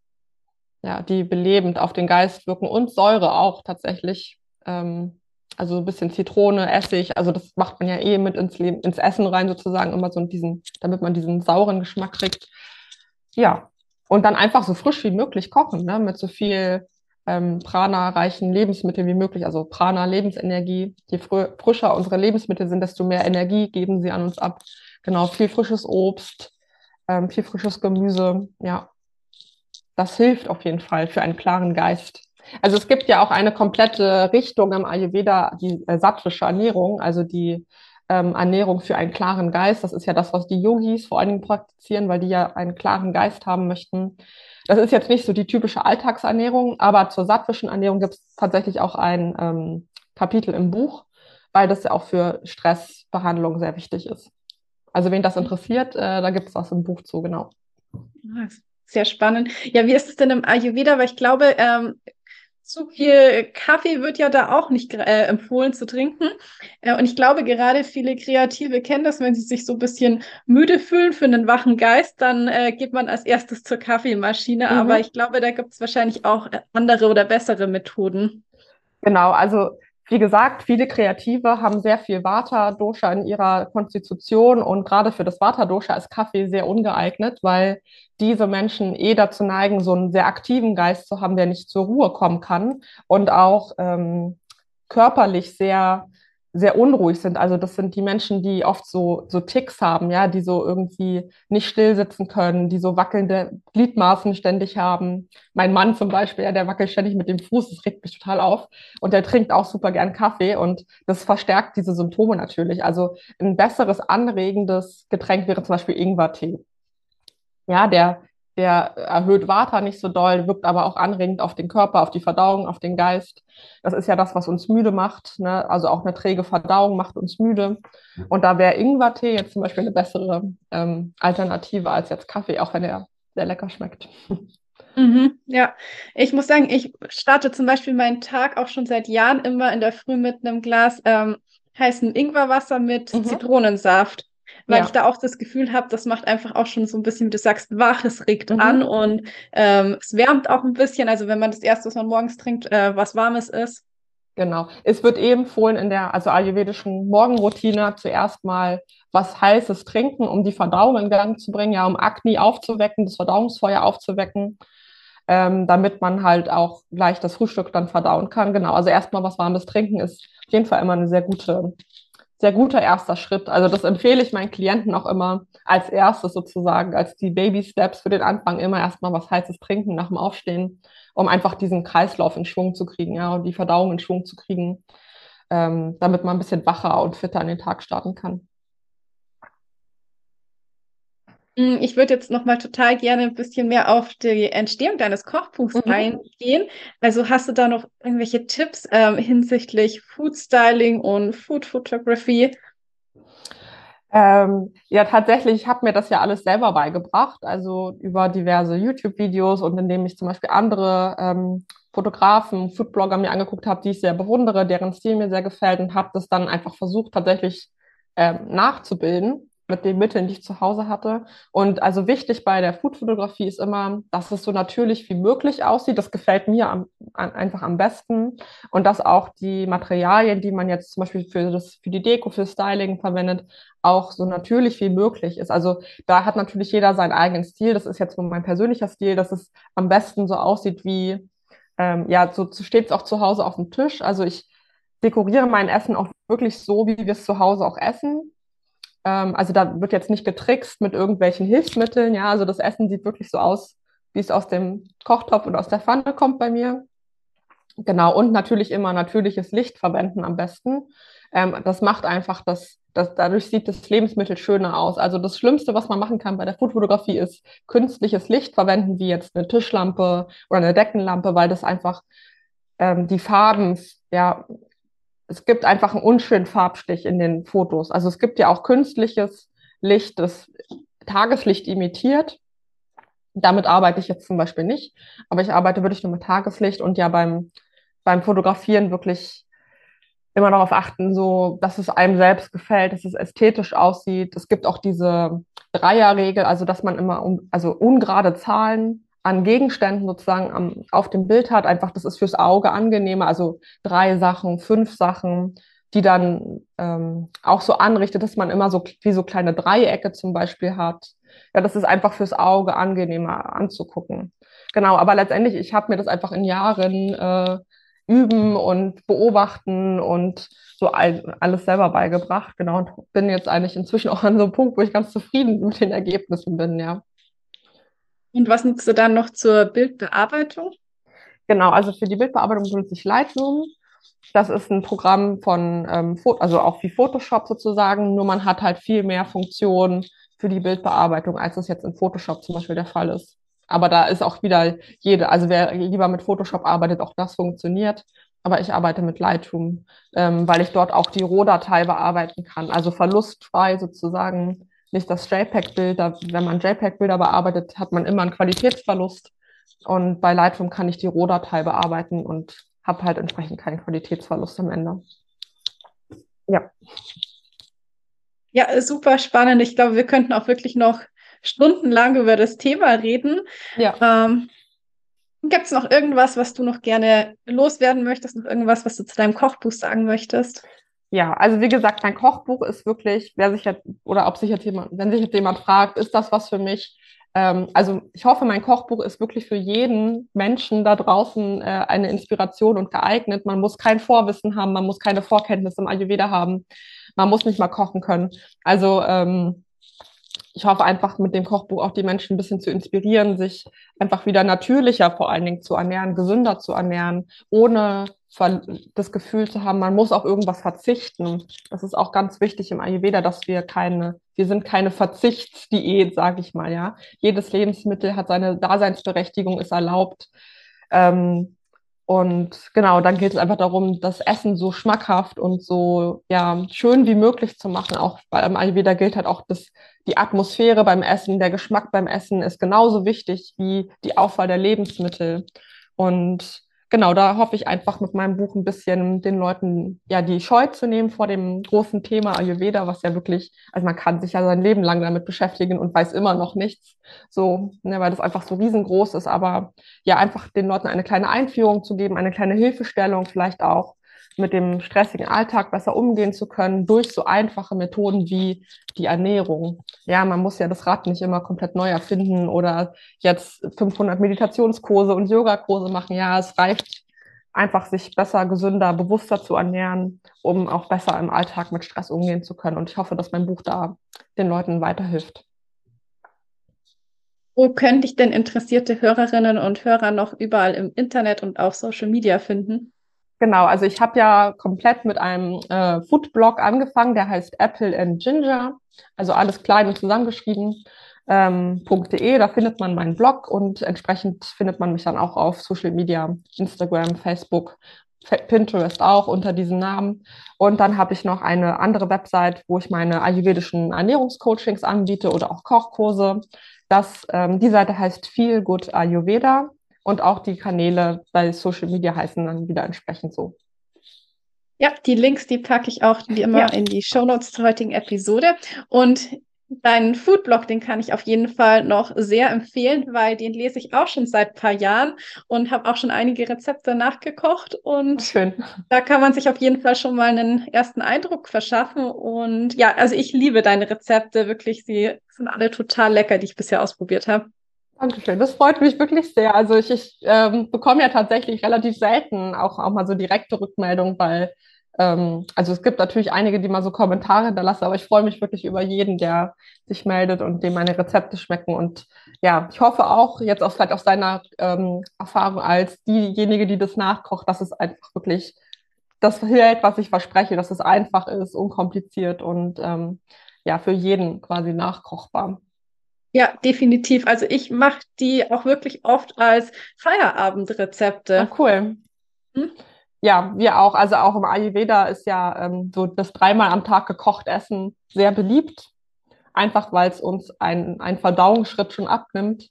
Ja, die belebend auf den Geist wirken und Säure auch tatsächlich. Ähm, also ein bisschen Zitrone, Essig, also das macht man ja eh mit ins, Leben, ins Essen rein sozusagen, immer so diesen, damit man diesen sauren Geschmack kriegt ja, und dann einfach so frisch wie möglich kochen, ne? mit so viel ähm, Prana-reichen Lebensmitteln wie möglich, also Prana, Lebensenergie. Je fr frischer unsere Lebensmittel sind, desto mehr Energie geben sie an uns ab. Genau, viel frisches Obst, ähm, viel frisches Gemüse, ja. Das hilft auf jeden Fall für einen klaren Geist. Also es gibt ja auch eine komplette Richtung im Ayurveda, die äh, sattwische Ernährung, also die ähm, Ernährung für einen klaren Geist. Das ist ja das, was die Yogis vor allen Dingen praktizieren, weil die ja einen klaren Geist haben möchten. Das ist jetzt nicht so die typische Alltagsernährung, aber zur sattwischen Ernährung gibt es tatsächlich auch ein ähm, Kapitel im Buch, weil das ja auch für Stressbehandlung sehr wichtig ist. Also wen das interessiert, äh, da gibt es was im Buch zu, genau. Sehr spannend. Ja, wie ist es denn im Ayurveda? Weil ich glaube, ähm, zu viel Kaffee wird ja da auch nicht äh, empfohlen zu trinken. Äh, und ich glaube, gerade viele Kreative kennen das, wenn sie sich so ein bisschen müde fühlen für einen wachen Geist, dann äh, geht man als erstes zur Kaffeemaschine. Mhm. Aber ich glaube, da gibt es wahrscheinlich auch äh, andere oder bessere Methoden. Genau, also wie gesagt, viele Kreative haben sehr viel Vata-Dosha in ihrer Konstitution und gerade für das Vata-Dosha ist Kaffee sehr ungeeignet, weil diese Menschen eh dazu neigen, so einen sehr aktiven Geist zu haben, der nicht zur Ruhe kommen kann und auch ähm, körperlich sehr sehr unruhig sind. Also das sind die Menschen, die oft so, so Ticks haben, ja, die so irgendwie nicht still sitzen können, die so wackelnde Gliedmaßen ständig haben. Mein Mann zum Beispiel, ja, der wackelt ständig mit dem Fuß, das regt mich total auf. Und der trinkt auch super gern Kaffee und das verstärkt diese Symptome natürlich. Also ein besseres, anregendes Getränk wäre zum Beispiel Ingwertee. Ja, der der erhöht Vata nicht so doll, wirkt aber auch anregend auf den Körper, auf die Verdauung, auf den Geist. Das ist ja das, was uns müde macht. Ne? Also auch eine träge Verdauung macht uns müde. Und da wäre Ingwertee jetzt zum Beispiel eine bessere ähm, Alternative als jetzt Kaffee, auch wenn er sehr lecker schmeckt. Mhm, ja, ich muss sagen, ich starte zum Beispiel meinen Tag auch schon seit Jahren immer in der Früh mit einem Glas ähm, heißen Ingwerwasser mit mhm. Zitronensaft weil ja. ich da auch das Gefühl habe, das macht einfach auch schon so ein bisschen, wie du sagst, wach, es regt mhm. an und ähm, es wärmt auch ein bisschen. Also wenn man das erste, was man morgens trinkt, äh, was Warmes ist. Genau. Es wird eben empfohlen in der also ayurvedischen Morgenroutine zuerst mal was Heißes trinken, um die Verdauung in Gang zu bringen, ja, um Akne aufzuwecken, das Verdauungsfeuer aufzuwecken, ähm, damit man halt auch gleich das Frühstück dann verdauen kann. Genau. Also erstmal was Warmes trinken ist auf jeden Fall immer eine sehr gute sehr guter erster Schritt. Also das empfehle ich meinen Klienten auch immer als erstes sozusagen, als die Baby Steps für den Anfang immer erstmal was heißes trinken nach dem Aufstehen, um einfach diesen Kreislauf in Schwung zu kriegen, ja, und die Verdauung in Schwung zu kriegen, ähm, damit man ein bisschen wacher und fitter an den Tag starten kann. Hm, ich würde jetzt noch mal total gerne ein bisschen mehr auf die Entstehung deines Kochbuchs mhm. eingehen. Also hast du da noch irgendwelche Tipps ähm, hinsichtlich Food Styling und Food Photography? Ähm, ja, tatsächlich, ich habe mir das ja alles selber beigebracht, also über diverse YouTube-Videos und indem ich zum Beispiel andere ähm, Fotografen, Foodblogger mir angeguckt habe, die ich sehr bewundere, deren Stil mir sehr gefällt und habe das dann einfach versucht, tatsächlich ähm, nachzubilden mit den Mitteln, die ich zu Hause hatte. Und also wichtig bei der Foodfotografie ist immer, dass es so natürlich wie möglich aussieht. Das gefällt mir am, an, einfach am besten. Und dass auch die Materialien, die man jetzt zum Beispiel für, das, für die Deko, für Styling verwendet, auch so natürlich wie möglich ist. Also da hat natürlich jeder seinen eigenen Stil. Das ist jetzt nur mein persönlicher Stil, dass es am besten so aussieht wie, ähm, ja, so steht es auch zu Hause auf dem Tisch. Also ich dekoriere mein Essen auch wirklich so, wie wir es zu Hause auch essen. Ähm, also da wird jetzt nicht getrickst mit irgendwelchen Hilfsmitteln. Ja, also das Essen sieht wirklich so aus, wie es aus dem Kochtopf oder aus der Pfanne kommt bei mir. Genau, und natürlich immer natürliches Licht verwenden am besten. Ähm, das macht einfach, dass, dass dadurch sieht das Lebensmittel schöner aus. Also das Schlimmste, was man machen kann bei der Foodfotografie, ist künstliches Licht verwenden, wie jetzt eine Tischlampe oder eine Deckenlampe, weil das einfach ähm, die Farben ja es gibt einfach einen unschönen Farbstich in den Fotos. Also es gibt ja auch künstliches Licht, das Tageslicht imitiert. Damit arbeite ich jetzt zum Beispiel nicht, aber ich arbeite wirklich nur mit Tageslicht und ja beim, beim Fotografieren wirklich immer darauf achten, so, dass es einem selbst gefällt, dass es ästhetisch aussieht. Es gibt auch diese Dreierregel, also dass man immer um, also ungerade Zahlen an Gegenständen sozusagen am, auf dem Bild hat. Einfach, das ist fürs Auge angenehmer. Also drei Sachen, fünf Sachen, die dann ähm, auch so anrichtet, dass man immer so wie so kleine Dreiecke zum Beispiel hat. Ja, das ist einfach fürs Auge angenehmer anzugucken. Genau, aber letztendlich, ich habe mir das einfach in Jahren äh, üben und beobachten und so all, alles selber beigebracht. Genau, und bin jetzt eigentlich inzwischen auch an so einem Punkt, wo ich ganz zufrieden mit den Ergebnissen bin, ja. Und was nutzt du dann noch zur Bildbearbeitung? Genau, also für die Bildbearbeitung benutze ich Lightroom. Das ist ein Programm von, ähm, also auch wie Photoshop sozusagen, nur man hat halt viel mehr Funktionen für die Bildbearbeitung, als es jetzt in Photoshop zum Beispiel der Fall ist. Aber da ist auch wieder jede, also wer lieber mit Photoshop arbeitet, auch das funktioniert. Aber ich arbeite mit Lightroom, ähm, weil ich dort auch die Rohdatei bearbeiten kann, also verlustfrei sozusagen nicht das JPEG-Bild. Wenn man JPEG-Bilder bearbeitet, hat man immer einen Qualitätsverlust. Und bei Lightroom kann ich die Rohdatei bearbeiten und habe halt entsprechend keinen Qualitätsverlust am Ende. Ja. Ja, super spannend. Ich glaube, wir könnten auch wirklich noch stundenlang über das Thema reden. Ja. Ähm, Gibt es noch irgendwas, was du noch gerne loswerden möchtest? Noch irgendwas, was du zu deinem Kochbuch sagen möchtest? Ja, also wie gesagt, mein Kochbuch ist wirklich, wer sich jetzt, oder ob sich jetzt jemand, wenn sich jetzt jemand fragt, ist das was für mich? Ähm, also ich hoffe, mein Kochbuch ist wirklich für jeden Menschen da draußen äh, eine Inspiration und geeignet. Man muss kein Vorwissen haben, man muss keine Vorkenntnisse im Ayurveda haben, man muss nicht mal kochen können. Also ähm, ich hoffe einfach mit dem Kochbuch auch die Menschen ein bisschen zu inspirieren, sich einfach wieder natürlicher vor allen Dingen zu ernähren, gesünder zu ernähren, ohne das Gefühl zu haben, man muss auf irgendwas verzichten. Das ist auch ganz wichtig im Ayurveda, dass wir keine, wir sind keine Verzichtsdiät, sage ich mal, ja. Jedes Lebensmittel hat seine Daseinsberechtigung, ist erlaubt. Ähm, und genau, dann geht es einfach darum, das Essen so schmackhaft und so ja, schön wie möglich zu machen. Auch beim Ayurveda gilt halt auch, dass die Atmosphäre beim Essen, der Geschmack beim Essen ist genauso wichtig wie die Auswahl der Lebensmittel. Und genau, da hoffe ich einfach mit meinem Buch ein bisschen den Leuten ja die Scheu zu nehmen vor dem großen Thema Ayurveda, was ja wirklich, also man kann sich ja sein Leben lang damit beschäftigen und weiß immer noch nichts, so, ne, weil das einfach so riesengroß ist, aber ja, einfach den Leuten eine kleine Einführung zu geben, eine kleine Hilfestellung vielleicht auch, mit dem stressigen Alltag besser umgehen zu können durch so einfache Methoden wie die Ernährung. Ja, man muss ja das Rad nicht immer komplett neu erfinden oder jetzt 500 Meditationskurse und Yogakurse machen. Ja, es reicht einfach, sich besser, gesünder, bewusster zu ernähren, um auch besser im Alltag mit Stress umgehen zu können. Und ich hoffe, dass mein Buch da den Leuten weiterhilft. Wo könnte ich denn interessierte Hörerinnen und Hörer noch überall im Internet und auf Social Media finden? Genau, also ich habe ja komplett mit einem äh, Foodblog angefangen, der heißt Apple and Ginger, also alles klein und zusammengeschrieben. Ähm, .de, da findet man meinen Blog und entsprechend findet man mich dann auch auf Social Media, Instagram, Facebook, Pinterest auch unter diesem Namen. Und dann habe ich noch eine andere Website, wo ich meine ayurvedischen Ernährungscoachings anbiete oder auch Kochkurse. Das, ähm, die Seite heißt Feel Good Ayurveda und auch die Kanäle bei Social Media heißen dann wieder entsprechend so. Ja, die Links, die packe ich auch wie immer ja. in die Show Notes zur heutigen Episode. Und deinen Foodblog, den kann ich auf jeden Fall noch sehr empfehlen, weil den lese ich auch schon seit ein paar Jahren und habe auch schon einige Rezepte nachgekocht. Und Schön. da kann man sich auf jeden Fall schon mal einen ersten Eindruck verschaffen. Und ja, also ich liebe deine Rezepte, wirklich. Sie sind alle total lecker, die ich bisher ausprobiert habe. Dankeschön, das freut mich wirklich sehr. Also ich, ich ähm, bekomme ja tatsächlich relativ selten auch, auch mal so direkte Rückmeldung, weil ähm, also es gibt natürlich einige, die mal so Kommentare hinterlassen, aber ich freue mich wirklich über jeden, der sich meldet und dem meine Rezepte schmecken. Und ja, ich hoffe auch jetzt auch vielleicht aus seiner ähm, Erfahrung als diejenige, die das nachkocht, dass es einfach wirklich das hält, was ich verspreche, dass es einfach ist, unkompliziert und ähm, ja, für jeden quasi nachkochbar. Ja, definitiv. Also ich mache die auch wirklich oft als Feierabendrezepte. Ah, cool. Hm? Ja, wir auch. Also auch im Ayurveda ist ja ähm, so das dreimal am Tag gekocht Essen sehr beliebt. Einfach weil es uns einen Verdauungsschritt schon abnimmt.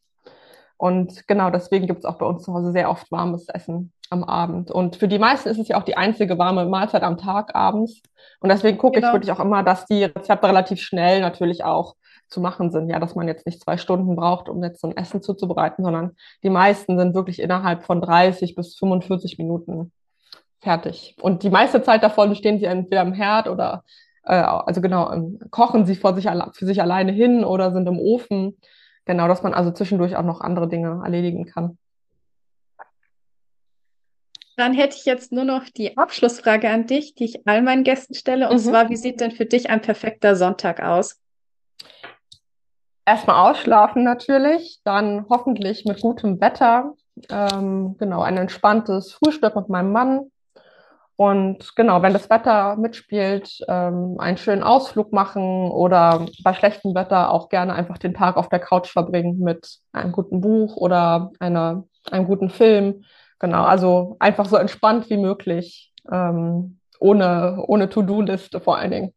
Und genau deswegen gibt es auch bei uns zu Hause sehr oft warmes Essen am Abend. Und für die meisten ist es ja auch die einzige warme Mahlzeit am Tag abends. Und deswegen gucke genau. ich wirklich auch immer, dass die Rezepte relativ schnell natürlich auch zu machen sind. Ja, dass man jetzt nicht zwei Stunden braucht, um jetzt so ein Essen zuzubereiten, sondern die meisten sind wirklich innerhalb von 30 bis 45 Minuten fertig. Und die meiste Zeit davon stehen sie entweder im Herd oder, äh, also genau, kochen sie vor sich, für sich alleine hin oder sind im Ofen. Genau, dass man also zwischendurch auch noch andere Dinge erledigen kann. Dann hätte ich jetzt nur noch die Abschlussfrage an dich, die ich all meinen Gästen stelle. Und mhm. zwar, wie sieht denn für dich ein perfekter Sonntag aus? Erstmal ausschlafen natürlich, dann hoffentlich mit gutem Wetter. Ähm, genau, ein entspanntes Frühstück mit meinem Mann, und genau, wenn das Wetter mitspielt, ähm, einen schönen Ausflug machen oder bei schlechtem Wetter auch gerne einfach den Tag auf der Couch verbringen mit einem guten Buch oder einer, einem guten Film. Genau, also einfach so entspannt wie möglich, ähm, ohne, ohne To-Do-Liste vor allen Dingen.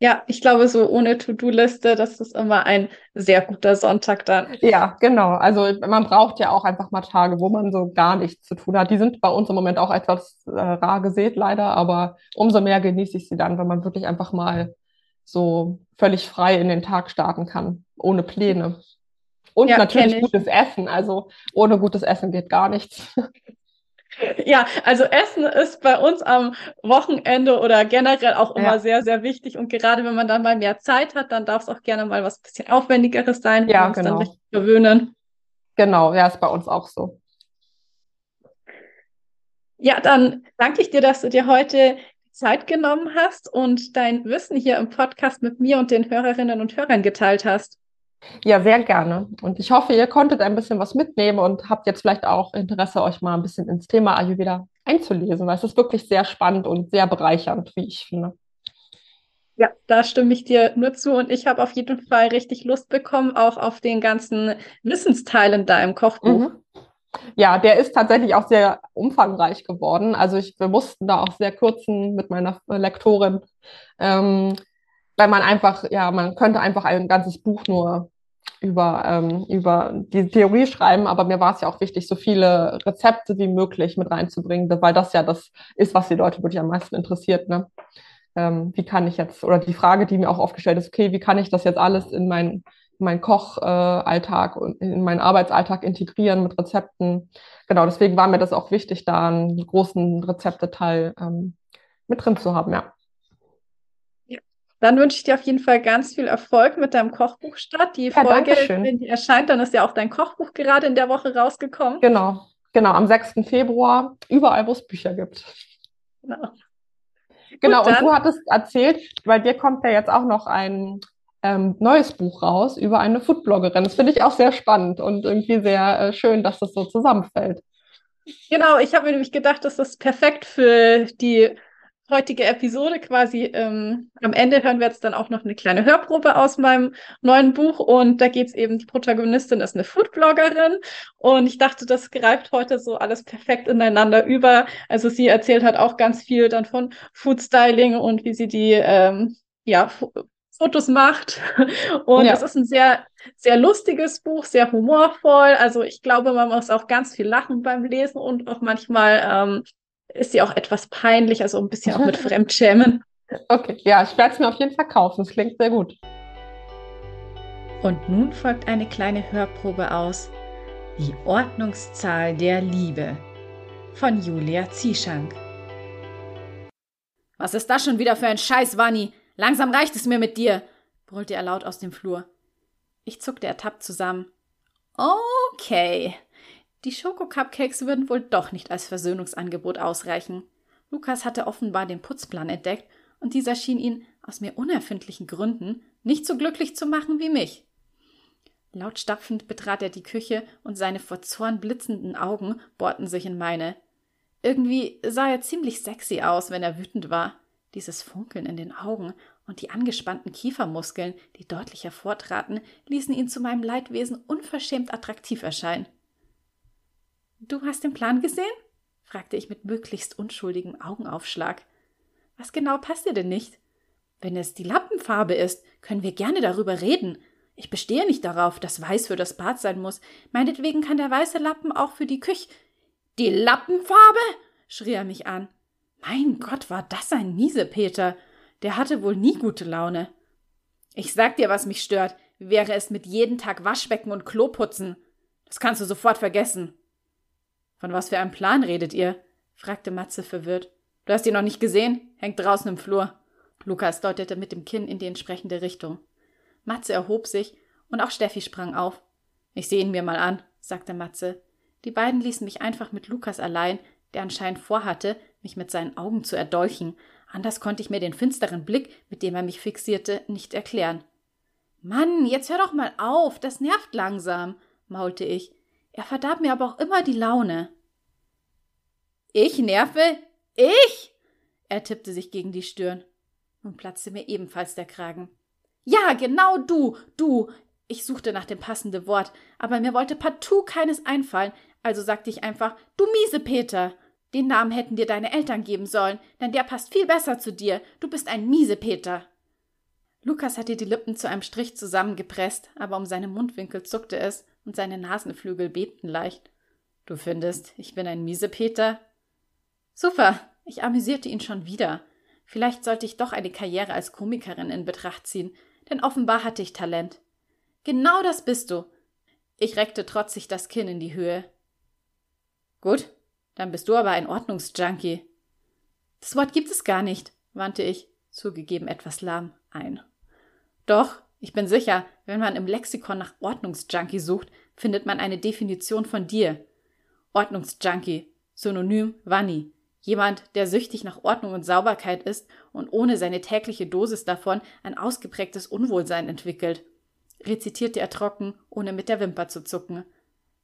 Ja, ich glaube, so ohne To-Do-Liste, das ist immer ein sehr guter Sonntag dann. Ja, genau. Also man braucht ja auch einfach mal Tage, wo man so gar nichts zu tun hat. Die sind bei uns im Moment auch etwas äh, rar gesät, leider, aber umso mehr genieße ich sie dann, wenn man wirklich einfach mal so völlig frei in den Tag starten kann, ohne Pläne. Und ja, natürlich gutes Essen. Also ohne gutes Essen geht gar nichts. Ja, also Essen ist bei uns am Wochenende oder generell auch immer ja. sehr, sehr wichtig. Und gerade wenn man dann mal mehr Zeit hat, dann darf es auch gerne mal was bisschen Aufwendigeres sein. Ja, genau. Dann richtig gewöhnen. Genau, ja, ist bei uns auch so. Ja, dann danke ich dir, dass du dir heute Zeit genommen hast und dein Wissen hier im Podcast mit mir und den Hörerinnen und Hörern geteilt hast. Ja, sehr gerne. Und ich hoffe, ihr konntet ein bisschen was mitnehmen und habt jetzt vielleicht auch Interesse, euch mal ein bisschen ins Thema Ayurveda einzulesen, weil es ist wirklich sehr spannend und sehr bereichernd, wie ich finde. Ja, da stimme ich dir nur zu und ich habe auf jeden Fall richtig Lust bekommen, auch auf den ganzen Wissensteilen da im Kochbuch. Mhm. Ja, der ist tatsächlich auch sehr umfangreich geworden. Also ich, wir mussten da auch sehr kürzen mit meiner Lektorin. Ähm, weil man einfach, ja, man könnte einfach ein ganzes Buch nur über, ähm, über die Theorie schreiben, aber mir war es ja auch wichtig, so viele Rezepte wie möglich mit reinzubringen, weil das ja das ist, was die Leute wirklich am meisten interessiert. Ne? Ähm, wie kann ich jetzt, oder die Frage, die mir auch aufgestellt ist, okay, wie kann ich das jetzt alles in mein, mein Kochalltag äh, und in meinen Arbeitsalltag integrieren mit Rezepten? Genau, deswegen war mir das auch wichtig, da einen großen Rezepteteil ähm, mit drin zu haben, ja. Dann wünsche ich dir auf jeden Fall ganz viel Erfolg mit deinem Kochbuchstart. Die ja, Folge, wenn die erscheint, dann ist ja auch dein Kochbuch gerade in der Woche rausgekommen. Genau, genau, am 6. Februar, überall, wo es Bücher gibt. Genau. Genau, Gut, und du hattest erzählt, bei dir kommt ja jetzt auch noch ein ähm, neues Buch raus über eine Foodbloggerin. Das finde ich auch sehr spannend und irgendwie sehr äh, schön, dass das so zusammenfällt. Genau, ich habe mir nämlich gedacht, dass das perfekt für die heutige Episode quasi. Ähm, am Ende hören wir jetzt dann auch noch eine kleine Hörprobe aus meinem neuen Buch und da geht es eben, die Protagonistin ist eine Foodbloggerin und ich dachte, das greift heute so alles perfekt ineinander über. Also sie erzählt halt auch ganz viel dann von Foodstyling und wie sie die ähm, ja, Fotos macht. Und ja. es ist ein sehr, sehr lustiges Buch, sehr humorvoll. Also ich glaube, man muss auch ganz viel lachen beim Lesen und auch manchmal ähm, ist sie auch etwas peinlich, also ein bisschen auch mit Fremdschämen. Okay, ja, ich werde es mir auf jeden Fall kaufen. Es klingt sehr gut. Und nun folgt eine kleine Hörprobe aus Die Ordnungszahl der Liebe von Julia Zieschank. Was ist das schon wieder für ein Scheiß, Wanni? Langsam reicht es mir mit dir, brüllte er laut aus dem Flur. Ich zuckte ertappt zusammen. Okay. Die Schoko-Cupcakes würden wohl doch nicht als Versöhnungsangebot ausreichen. Lukas hatte offenbar den Putzplan entdeckt und dieser schien ihn, aus mir unerfindlichen Gründen, nicht so glücklich zu machen wie mich. Laut stapfend betrat er die Küche und seine vor Zorn blitzenden Augen bohrten sich in meine. Irgendwie sah er ziemlich sexy aus, wenn er wütend war. Dieses Funkeln in den Augen und die angespannten Kiefermuskeln, die deutlich hervortraten, ließen ihn zu meinem Leidwesen unverschämt attraktiv erscheinen. Du hast den Plan gesehen? fragte ich mit möglichst unschuldigem Augenaufschlag. Was genau passt dir denn nicht? Wenn es die Lappenfarbe ist, können wir gerne darüber reden. Ich bestehe nicht darauf, dass weiß für das Bad sein muss. Meinetwegen kann der weiße Lappen auch für die Küche. Die Lappenfarbe? schrie er mich an. Mein Gott, war das ein Miesepeter. Der hatte wohl nie gute Laune. Ich sag dir, was mich stört. Wäre es mit jeden Tag Waschbecken und Klo putzen? Das kannst du sofort vergessen. Von was für einem Plan redet ihr? fragte Matze verwirrt. Du hast ihn noch nicht gesehen? Hängt draußen im Flur. Lukas deutete mit dem Kinn in die entsprechende Richtung. Matze erhob sich und auch Steffi sprang auf. Ich sehe ihn mir mal an, sagte Matze. Die beiden ließen mich einfach mit Lukas allein, der anscheinend vorhatte, mich mit seinen Augen zu erdolchen. Anders konnte ich mir den finsteren Blick, mit dem er mich fixierte, nicht erklären. Mann, jetzt hör doch mal auf, das nervt langsam, maulte ich. Er verdarb mir aber auch immer die Laune. Ich nerve? Ich? Er tippte sich gegen die Stirn. Nun platzte mir ebenfalls der Kragen. Ja, genau du, du. Ich suchte nach dem passenden Wort, aber mir wollte partout keines einfallen, also sagte ich einfach, du miese Peter. Den Namen hätten dir deine Eltern geben sollen, denn der passt viel besser zu dir. Du bist ein miese Peter. Lukas hatte die Lippen zu einem Strich zusammengepresst, aber um seine Mundwinkel zuckte es und seine Nasenflügel bebten leicht. Du findest, ich bin ein miese Peter? Super, ich amüsierte ihn schon wieder. Vielleicht sollte ich doch eine Karriere als Komikerin in Betracht ziehen, denn offenbar hatte ich Talent. Genau das bist du. Ich reckte trotzig das Kinn in die Höhe. Gut, dann bist du aber ein Ordnungsjunkie. Das Wort gibt es gar nicht, wandte ich, zugegeben etwas lahm, ein. Doch, ich bin sicher, wenn man im Lexikon nach Ordnungsjunkie sucht, findet man eine Definition von dir. Ordnungsjunkie, Synonym Wanni. Jemand, der süchtig nach Ordnung und Sauberkeit ist und ohne seine tägliche Dosis davon ein ausgeprägtes Unwohlsein entwickelt, rezitierte er trocken, ohne mit der Wimper zu zucken.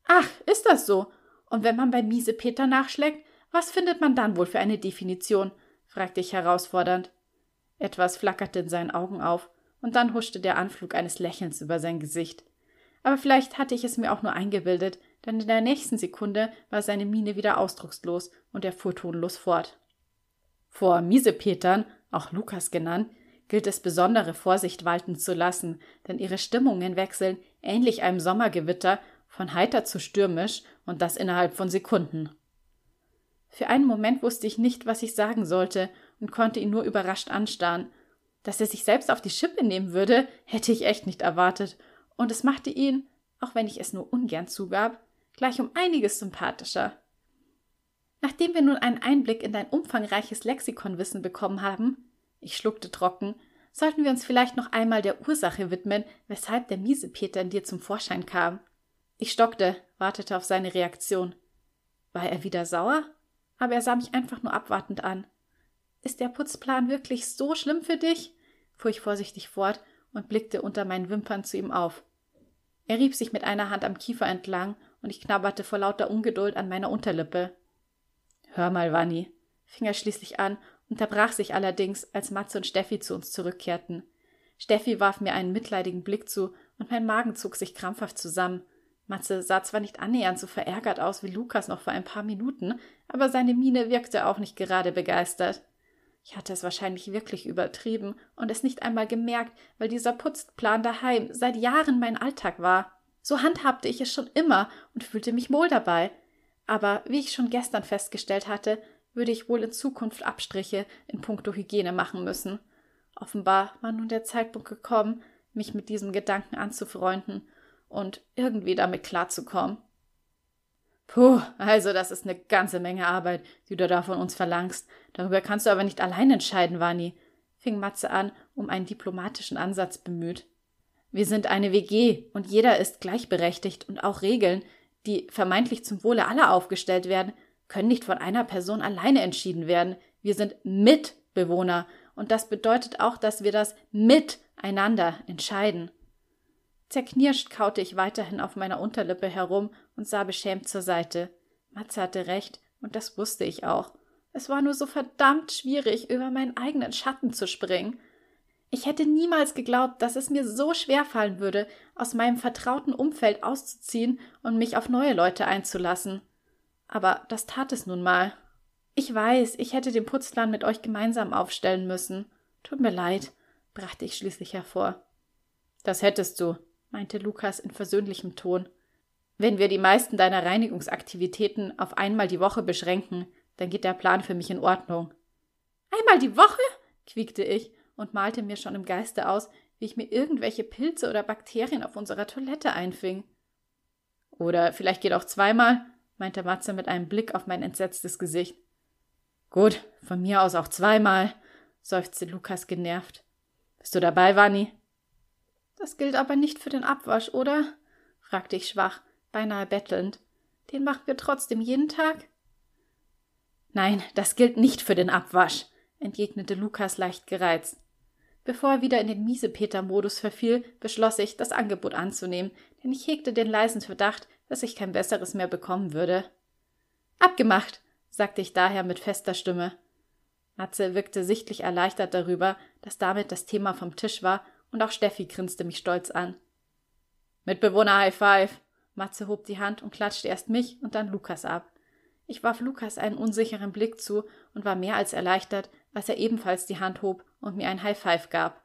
Ach, ist das so? Und wenn man bei Miese Peter nachschlägt, was findet man dann wohl für eine Definition? fragte ich herausfordernd. Etwas flackerte in seinen Augen auf, und dann huschte der Anflug eines Lächelns über sein Gesicht. Aber vielleicht hatte ich es mir auch nur eingebildet, denn in der nächsten Sekunde war seine Miene wieder ausdruckslos und er fuhr tonlos fort. Vor Miesepetern, auch Lukas genannt, gilt es besondere Vorsicht walten zu lassen, denn ihre Stimmungen wechseln, ähnlich einem Sommergewitter, von heiter zu stürmisch und das innerhalb von Sekunden. Für einen Moment wusste ich nicht, was ich sagen sollte und konnte ihn nur überrascht anstarren. Dass er sich selbst auf die Schippe nehmen würde, hätte ich echt nicht erwartet, und es machte ihn, auch wenn ich es nur ungern zugab, gleich um einiges sympathischer. Nachdem wir nun einen Einblick in dein umfangreiches Lexikonwissen bekommen haben, ich schluckte trocken, sollten wir uns vielleicht noch einmal der Ursache widmen, weshalb der miese Peter in dir zum Vorschein kam. Ich stockte, wartete auf seine Reaktion. War er wieder sauer? Aber er sah mich einfach nur abwartend an. Ist der Putzplan wirklich so schlimm für dich? Fuhr ich vorsichtig fort und blickte unter meinen Wimpern zu ihm auf. Er rieb sich mit einer Hand am Kiefer entlang und ich knabberte vor lauter Ungeduld an meiner Unterlippe. Hör mal, Wanni, fing er schließlich an, unterbrach sich allerdings, als Matze und Steffi zu uns zurückkehrten. Steffi warf mir einen mitleidigen Blick zu und mein Magen zog sich krampfhaft zusammen. Matze sah zwar nicht annähernd so verärgert aus wie Lukas noch vor ein paar Minuten, aber seine Miene wirkte auch nicht gerade begeistert. Ich hatte es wahrscheinlich wirklich übertrieben und es nicht einmal gemerkt, weil dieser Putzplan daheim seit Jahren mein Alltag war. So handhabte ich es schon immer und fühlte mich wohl dabei. Aber wie ich schon gestern festgestellt hatte, würde ich wohl in Zukunft Abstriche in puncto Hygiene machen müssen. Offenbar war nun der Zeitpunkt gekommen, mich mit diesem Gedanken anzufreunden und irgendwie damit klarzukommen. Puh, also das ist eine ganze Menge Arbeit, die du da von uns verlangst. Darüber kannst du aber nicht allein entscheiden, Wani, fing Matze an, um einen diplomatischen Ansatz bemüht. Wir sind eine WG und jeder ist gleichberechtigt und auch Regeln, die vermeintlich zum Wohle aller aufgestellt werden, können nicht von einer Person alleine entschieden werden. Wir sind Mitbewohner und das bedeutet auch, dass wir das miteinander entscheiden. Zerknirscht kaute ich weiterhin auf meiner Unterlippe herum und sah beschämt zur Seite. Matze hatte recht, und das wusste ich auch. Es war nur so verdammt schwierig, über meinen eigenen Schatten zu springen. Ich hätte niemals geglaubt, dass es mir so schwer fallen würde, aus meinem vertrauten Umfeld auszuziehen und mich auf neue Leute einzulassen. Aber das tat es nun mal. Ich weiß, ich hätte den Putzplan mit euch gemeinsam aufstellen müssen. Tut mir leid, brachte ich schließlich hervor. Das hättest du, meinte Lukas in versöhnlichem Ton. Wenn wir die meisten deiner Reinigungsaktivitäten auf einmal die Woche beschränken, dann geht der Plan für mich in Ordnung. Einmal die Woche? quiekte ich und malte mir schon im Geiste aus, wie ich mir irgendwelche Pilze oder Bakterien auf unserer Toilette einfing. Oder vielleicht geht auch zweimal, meinte Matze mit einem Blick auf mein entsetztes Gesicht. Gut, von mir aus auch zweimal, seufzte Lukas genervt. Bist du dabei, Wanni? Das gilt aber nicht für den Abwasch, oder? fragte ich schwach, beinahe bettelnd. Den machen wir trotzdem jeden Tag? Nein, das gilt nicht für den Abwasch, entgegnete Lukas leicht gereizt. Bevor er wieder in den Miesepeter-Modus verfiel, beschloss ich, das Angebot anzunehmen, denn ich hegte den leisen Verdacht, dass ich kein besseres mehr bekommen würde. Abgemacht, sagte ich daher mit fester Stimme. Matze wirkte sichtlich erleichtert darüber, dass damit das Thema vom Tisch war, und auch Steffi grinste mich stolz an. Mitbewohner High Five! Matze hob die Hand und klatschte erst mich und dann Lukas ab. Ich warf Lukas einen unsicheren Blick zu und war mehr als erleichtert, als er ebenfalls die Hand hob und mir ein High Five gab.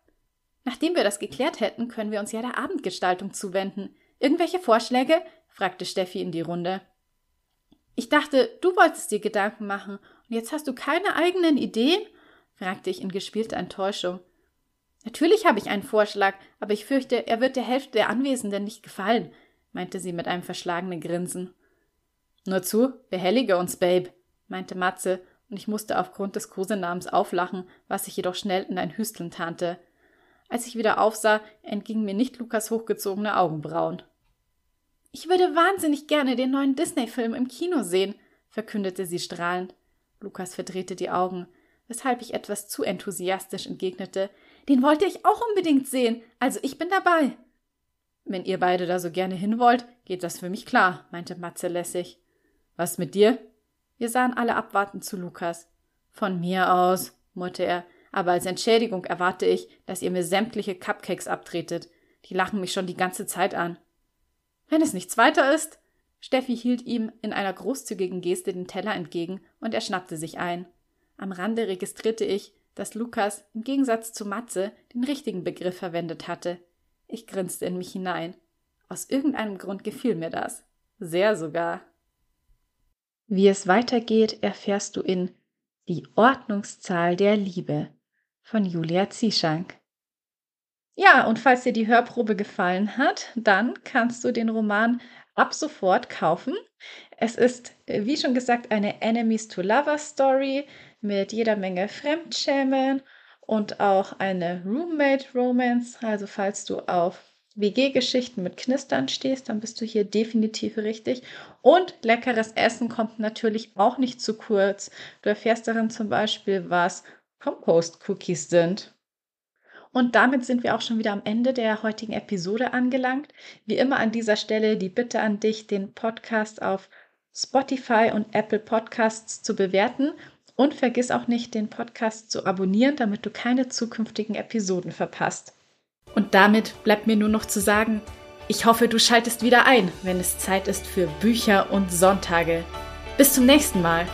Nachdem wir das geklärt hätten, können wir uns ja der Abendgestaltung zuwenden. Irgendwelche Vorschläge? fragte Steffi in die Runde. Ich dachte, du wolltest dir Gedanken machen und jetzt hast du keine eigenen Ideen? fragte ich in gespielter Enttäuschung. Natürlich habe ich einen Vorschlag, aber ich fürchte, er wird der Hälfte der Anwesenden nicht gefallen, meinte sie mit einem verschlagenen Grinsen. Nur zu, behellige uns, Babe, meinte Matze, und ich musste aufgrund des Kosenamens auflachen, was sich jedoch schnell in ein Hüsteln tarnte. Als ich wieder aufsah, entgingen mir nicht Lukas hochgezogene Augenbrauen. Ich würde wahnsinnig gerne den neuen Disney-Film im Kino sehen, verkündete sie strahlend. Lukas verdrehte die Augen, weshalb ich etwas zu enthusiastisch entgegnete. Den wollte ich auch unbedingt sehen, also ich bin dabei. Wenn ihr beide da so gerne hin wollt, geht das für mich klar, meinte Matze lässig. Was mit dir? Wir sahen alle abwartend zu Lukas. Von mir aus, murrte er, aber als Entschädigung erwarte ich, dass ihr mir sämtliche Cupcakes abtretet. Die lachen mich schon die ganze Zeit an. Wenn es nichts weiter ist. Steffi hielt ihm in einer großzügigen Geste den Teller entgegen und er schnappte sich ein. Am Rande registrierte ich, dass Lukas im Gegensatz zu Matze den richtigen Begriff verwendet hatte. Ich grinste in mich hinein. Aus irgendeinem Grund gefiel mir das. Sehr sogar. Wie es weitergeht, erfährst du in Die Ordnungszahl der Liebe von Julia Zieschank. Ja, und falls dir die Hörprobe gefallen hat, dann kannst du den Roman ab sofort kaufen. Es ist, wie schon gesagt, eine Enemies to Lovers Story mit jeder Menge Fremdschämen und auch eine Roommate Romance. Also falls du auf WG-Geschichten mit Knistern stehst, dann bist du hier definitiv richtig. Und leckeres Essen kommt natürlich auch nicht zu kurz. Du erfährst darin zum Beispiel, was Compost-Cookies sind. Und damit sind wir auch schon wieder am Ende der heutigen Episode angelangt. Wie immer an dieser Stelle die Bitte an dich, den Podcast auf Spotify und Apple Podcasts zu bewerten. Und vergiss auch nicht, den Podcast zu abonnieren, damit du keine zukünftigen Episoden verpasst. Und damit bleibt mir nur noch zu sagen, ich hoffe, du schaltest wieder ein, wenn es Zeit ist für Bücher und Sonntage. Bis zum nächsten Mal.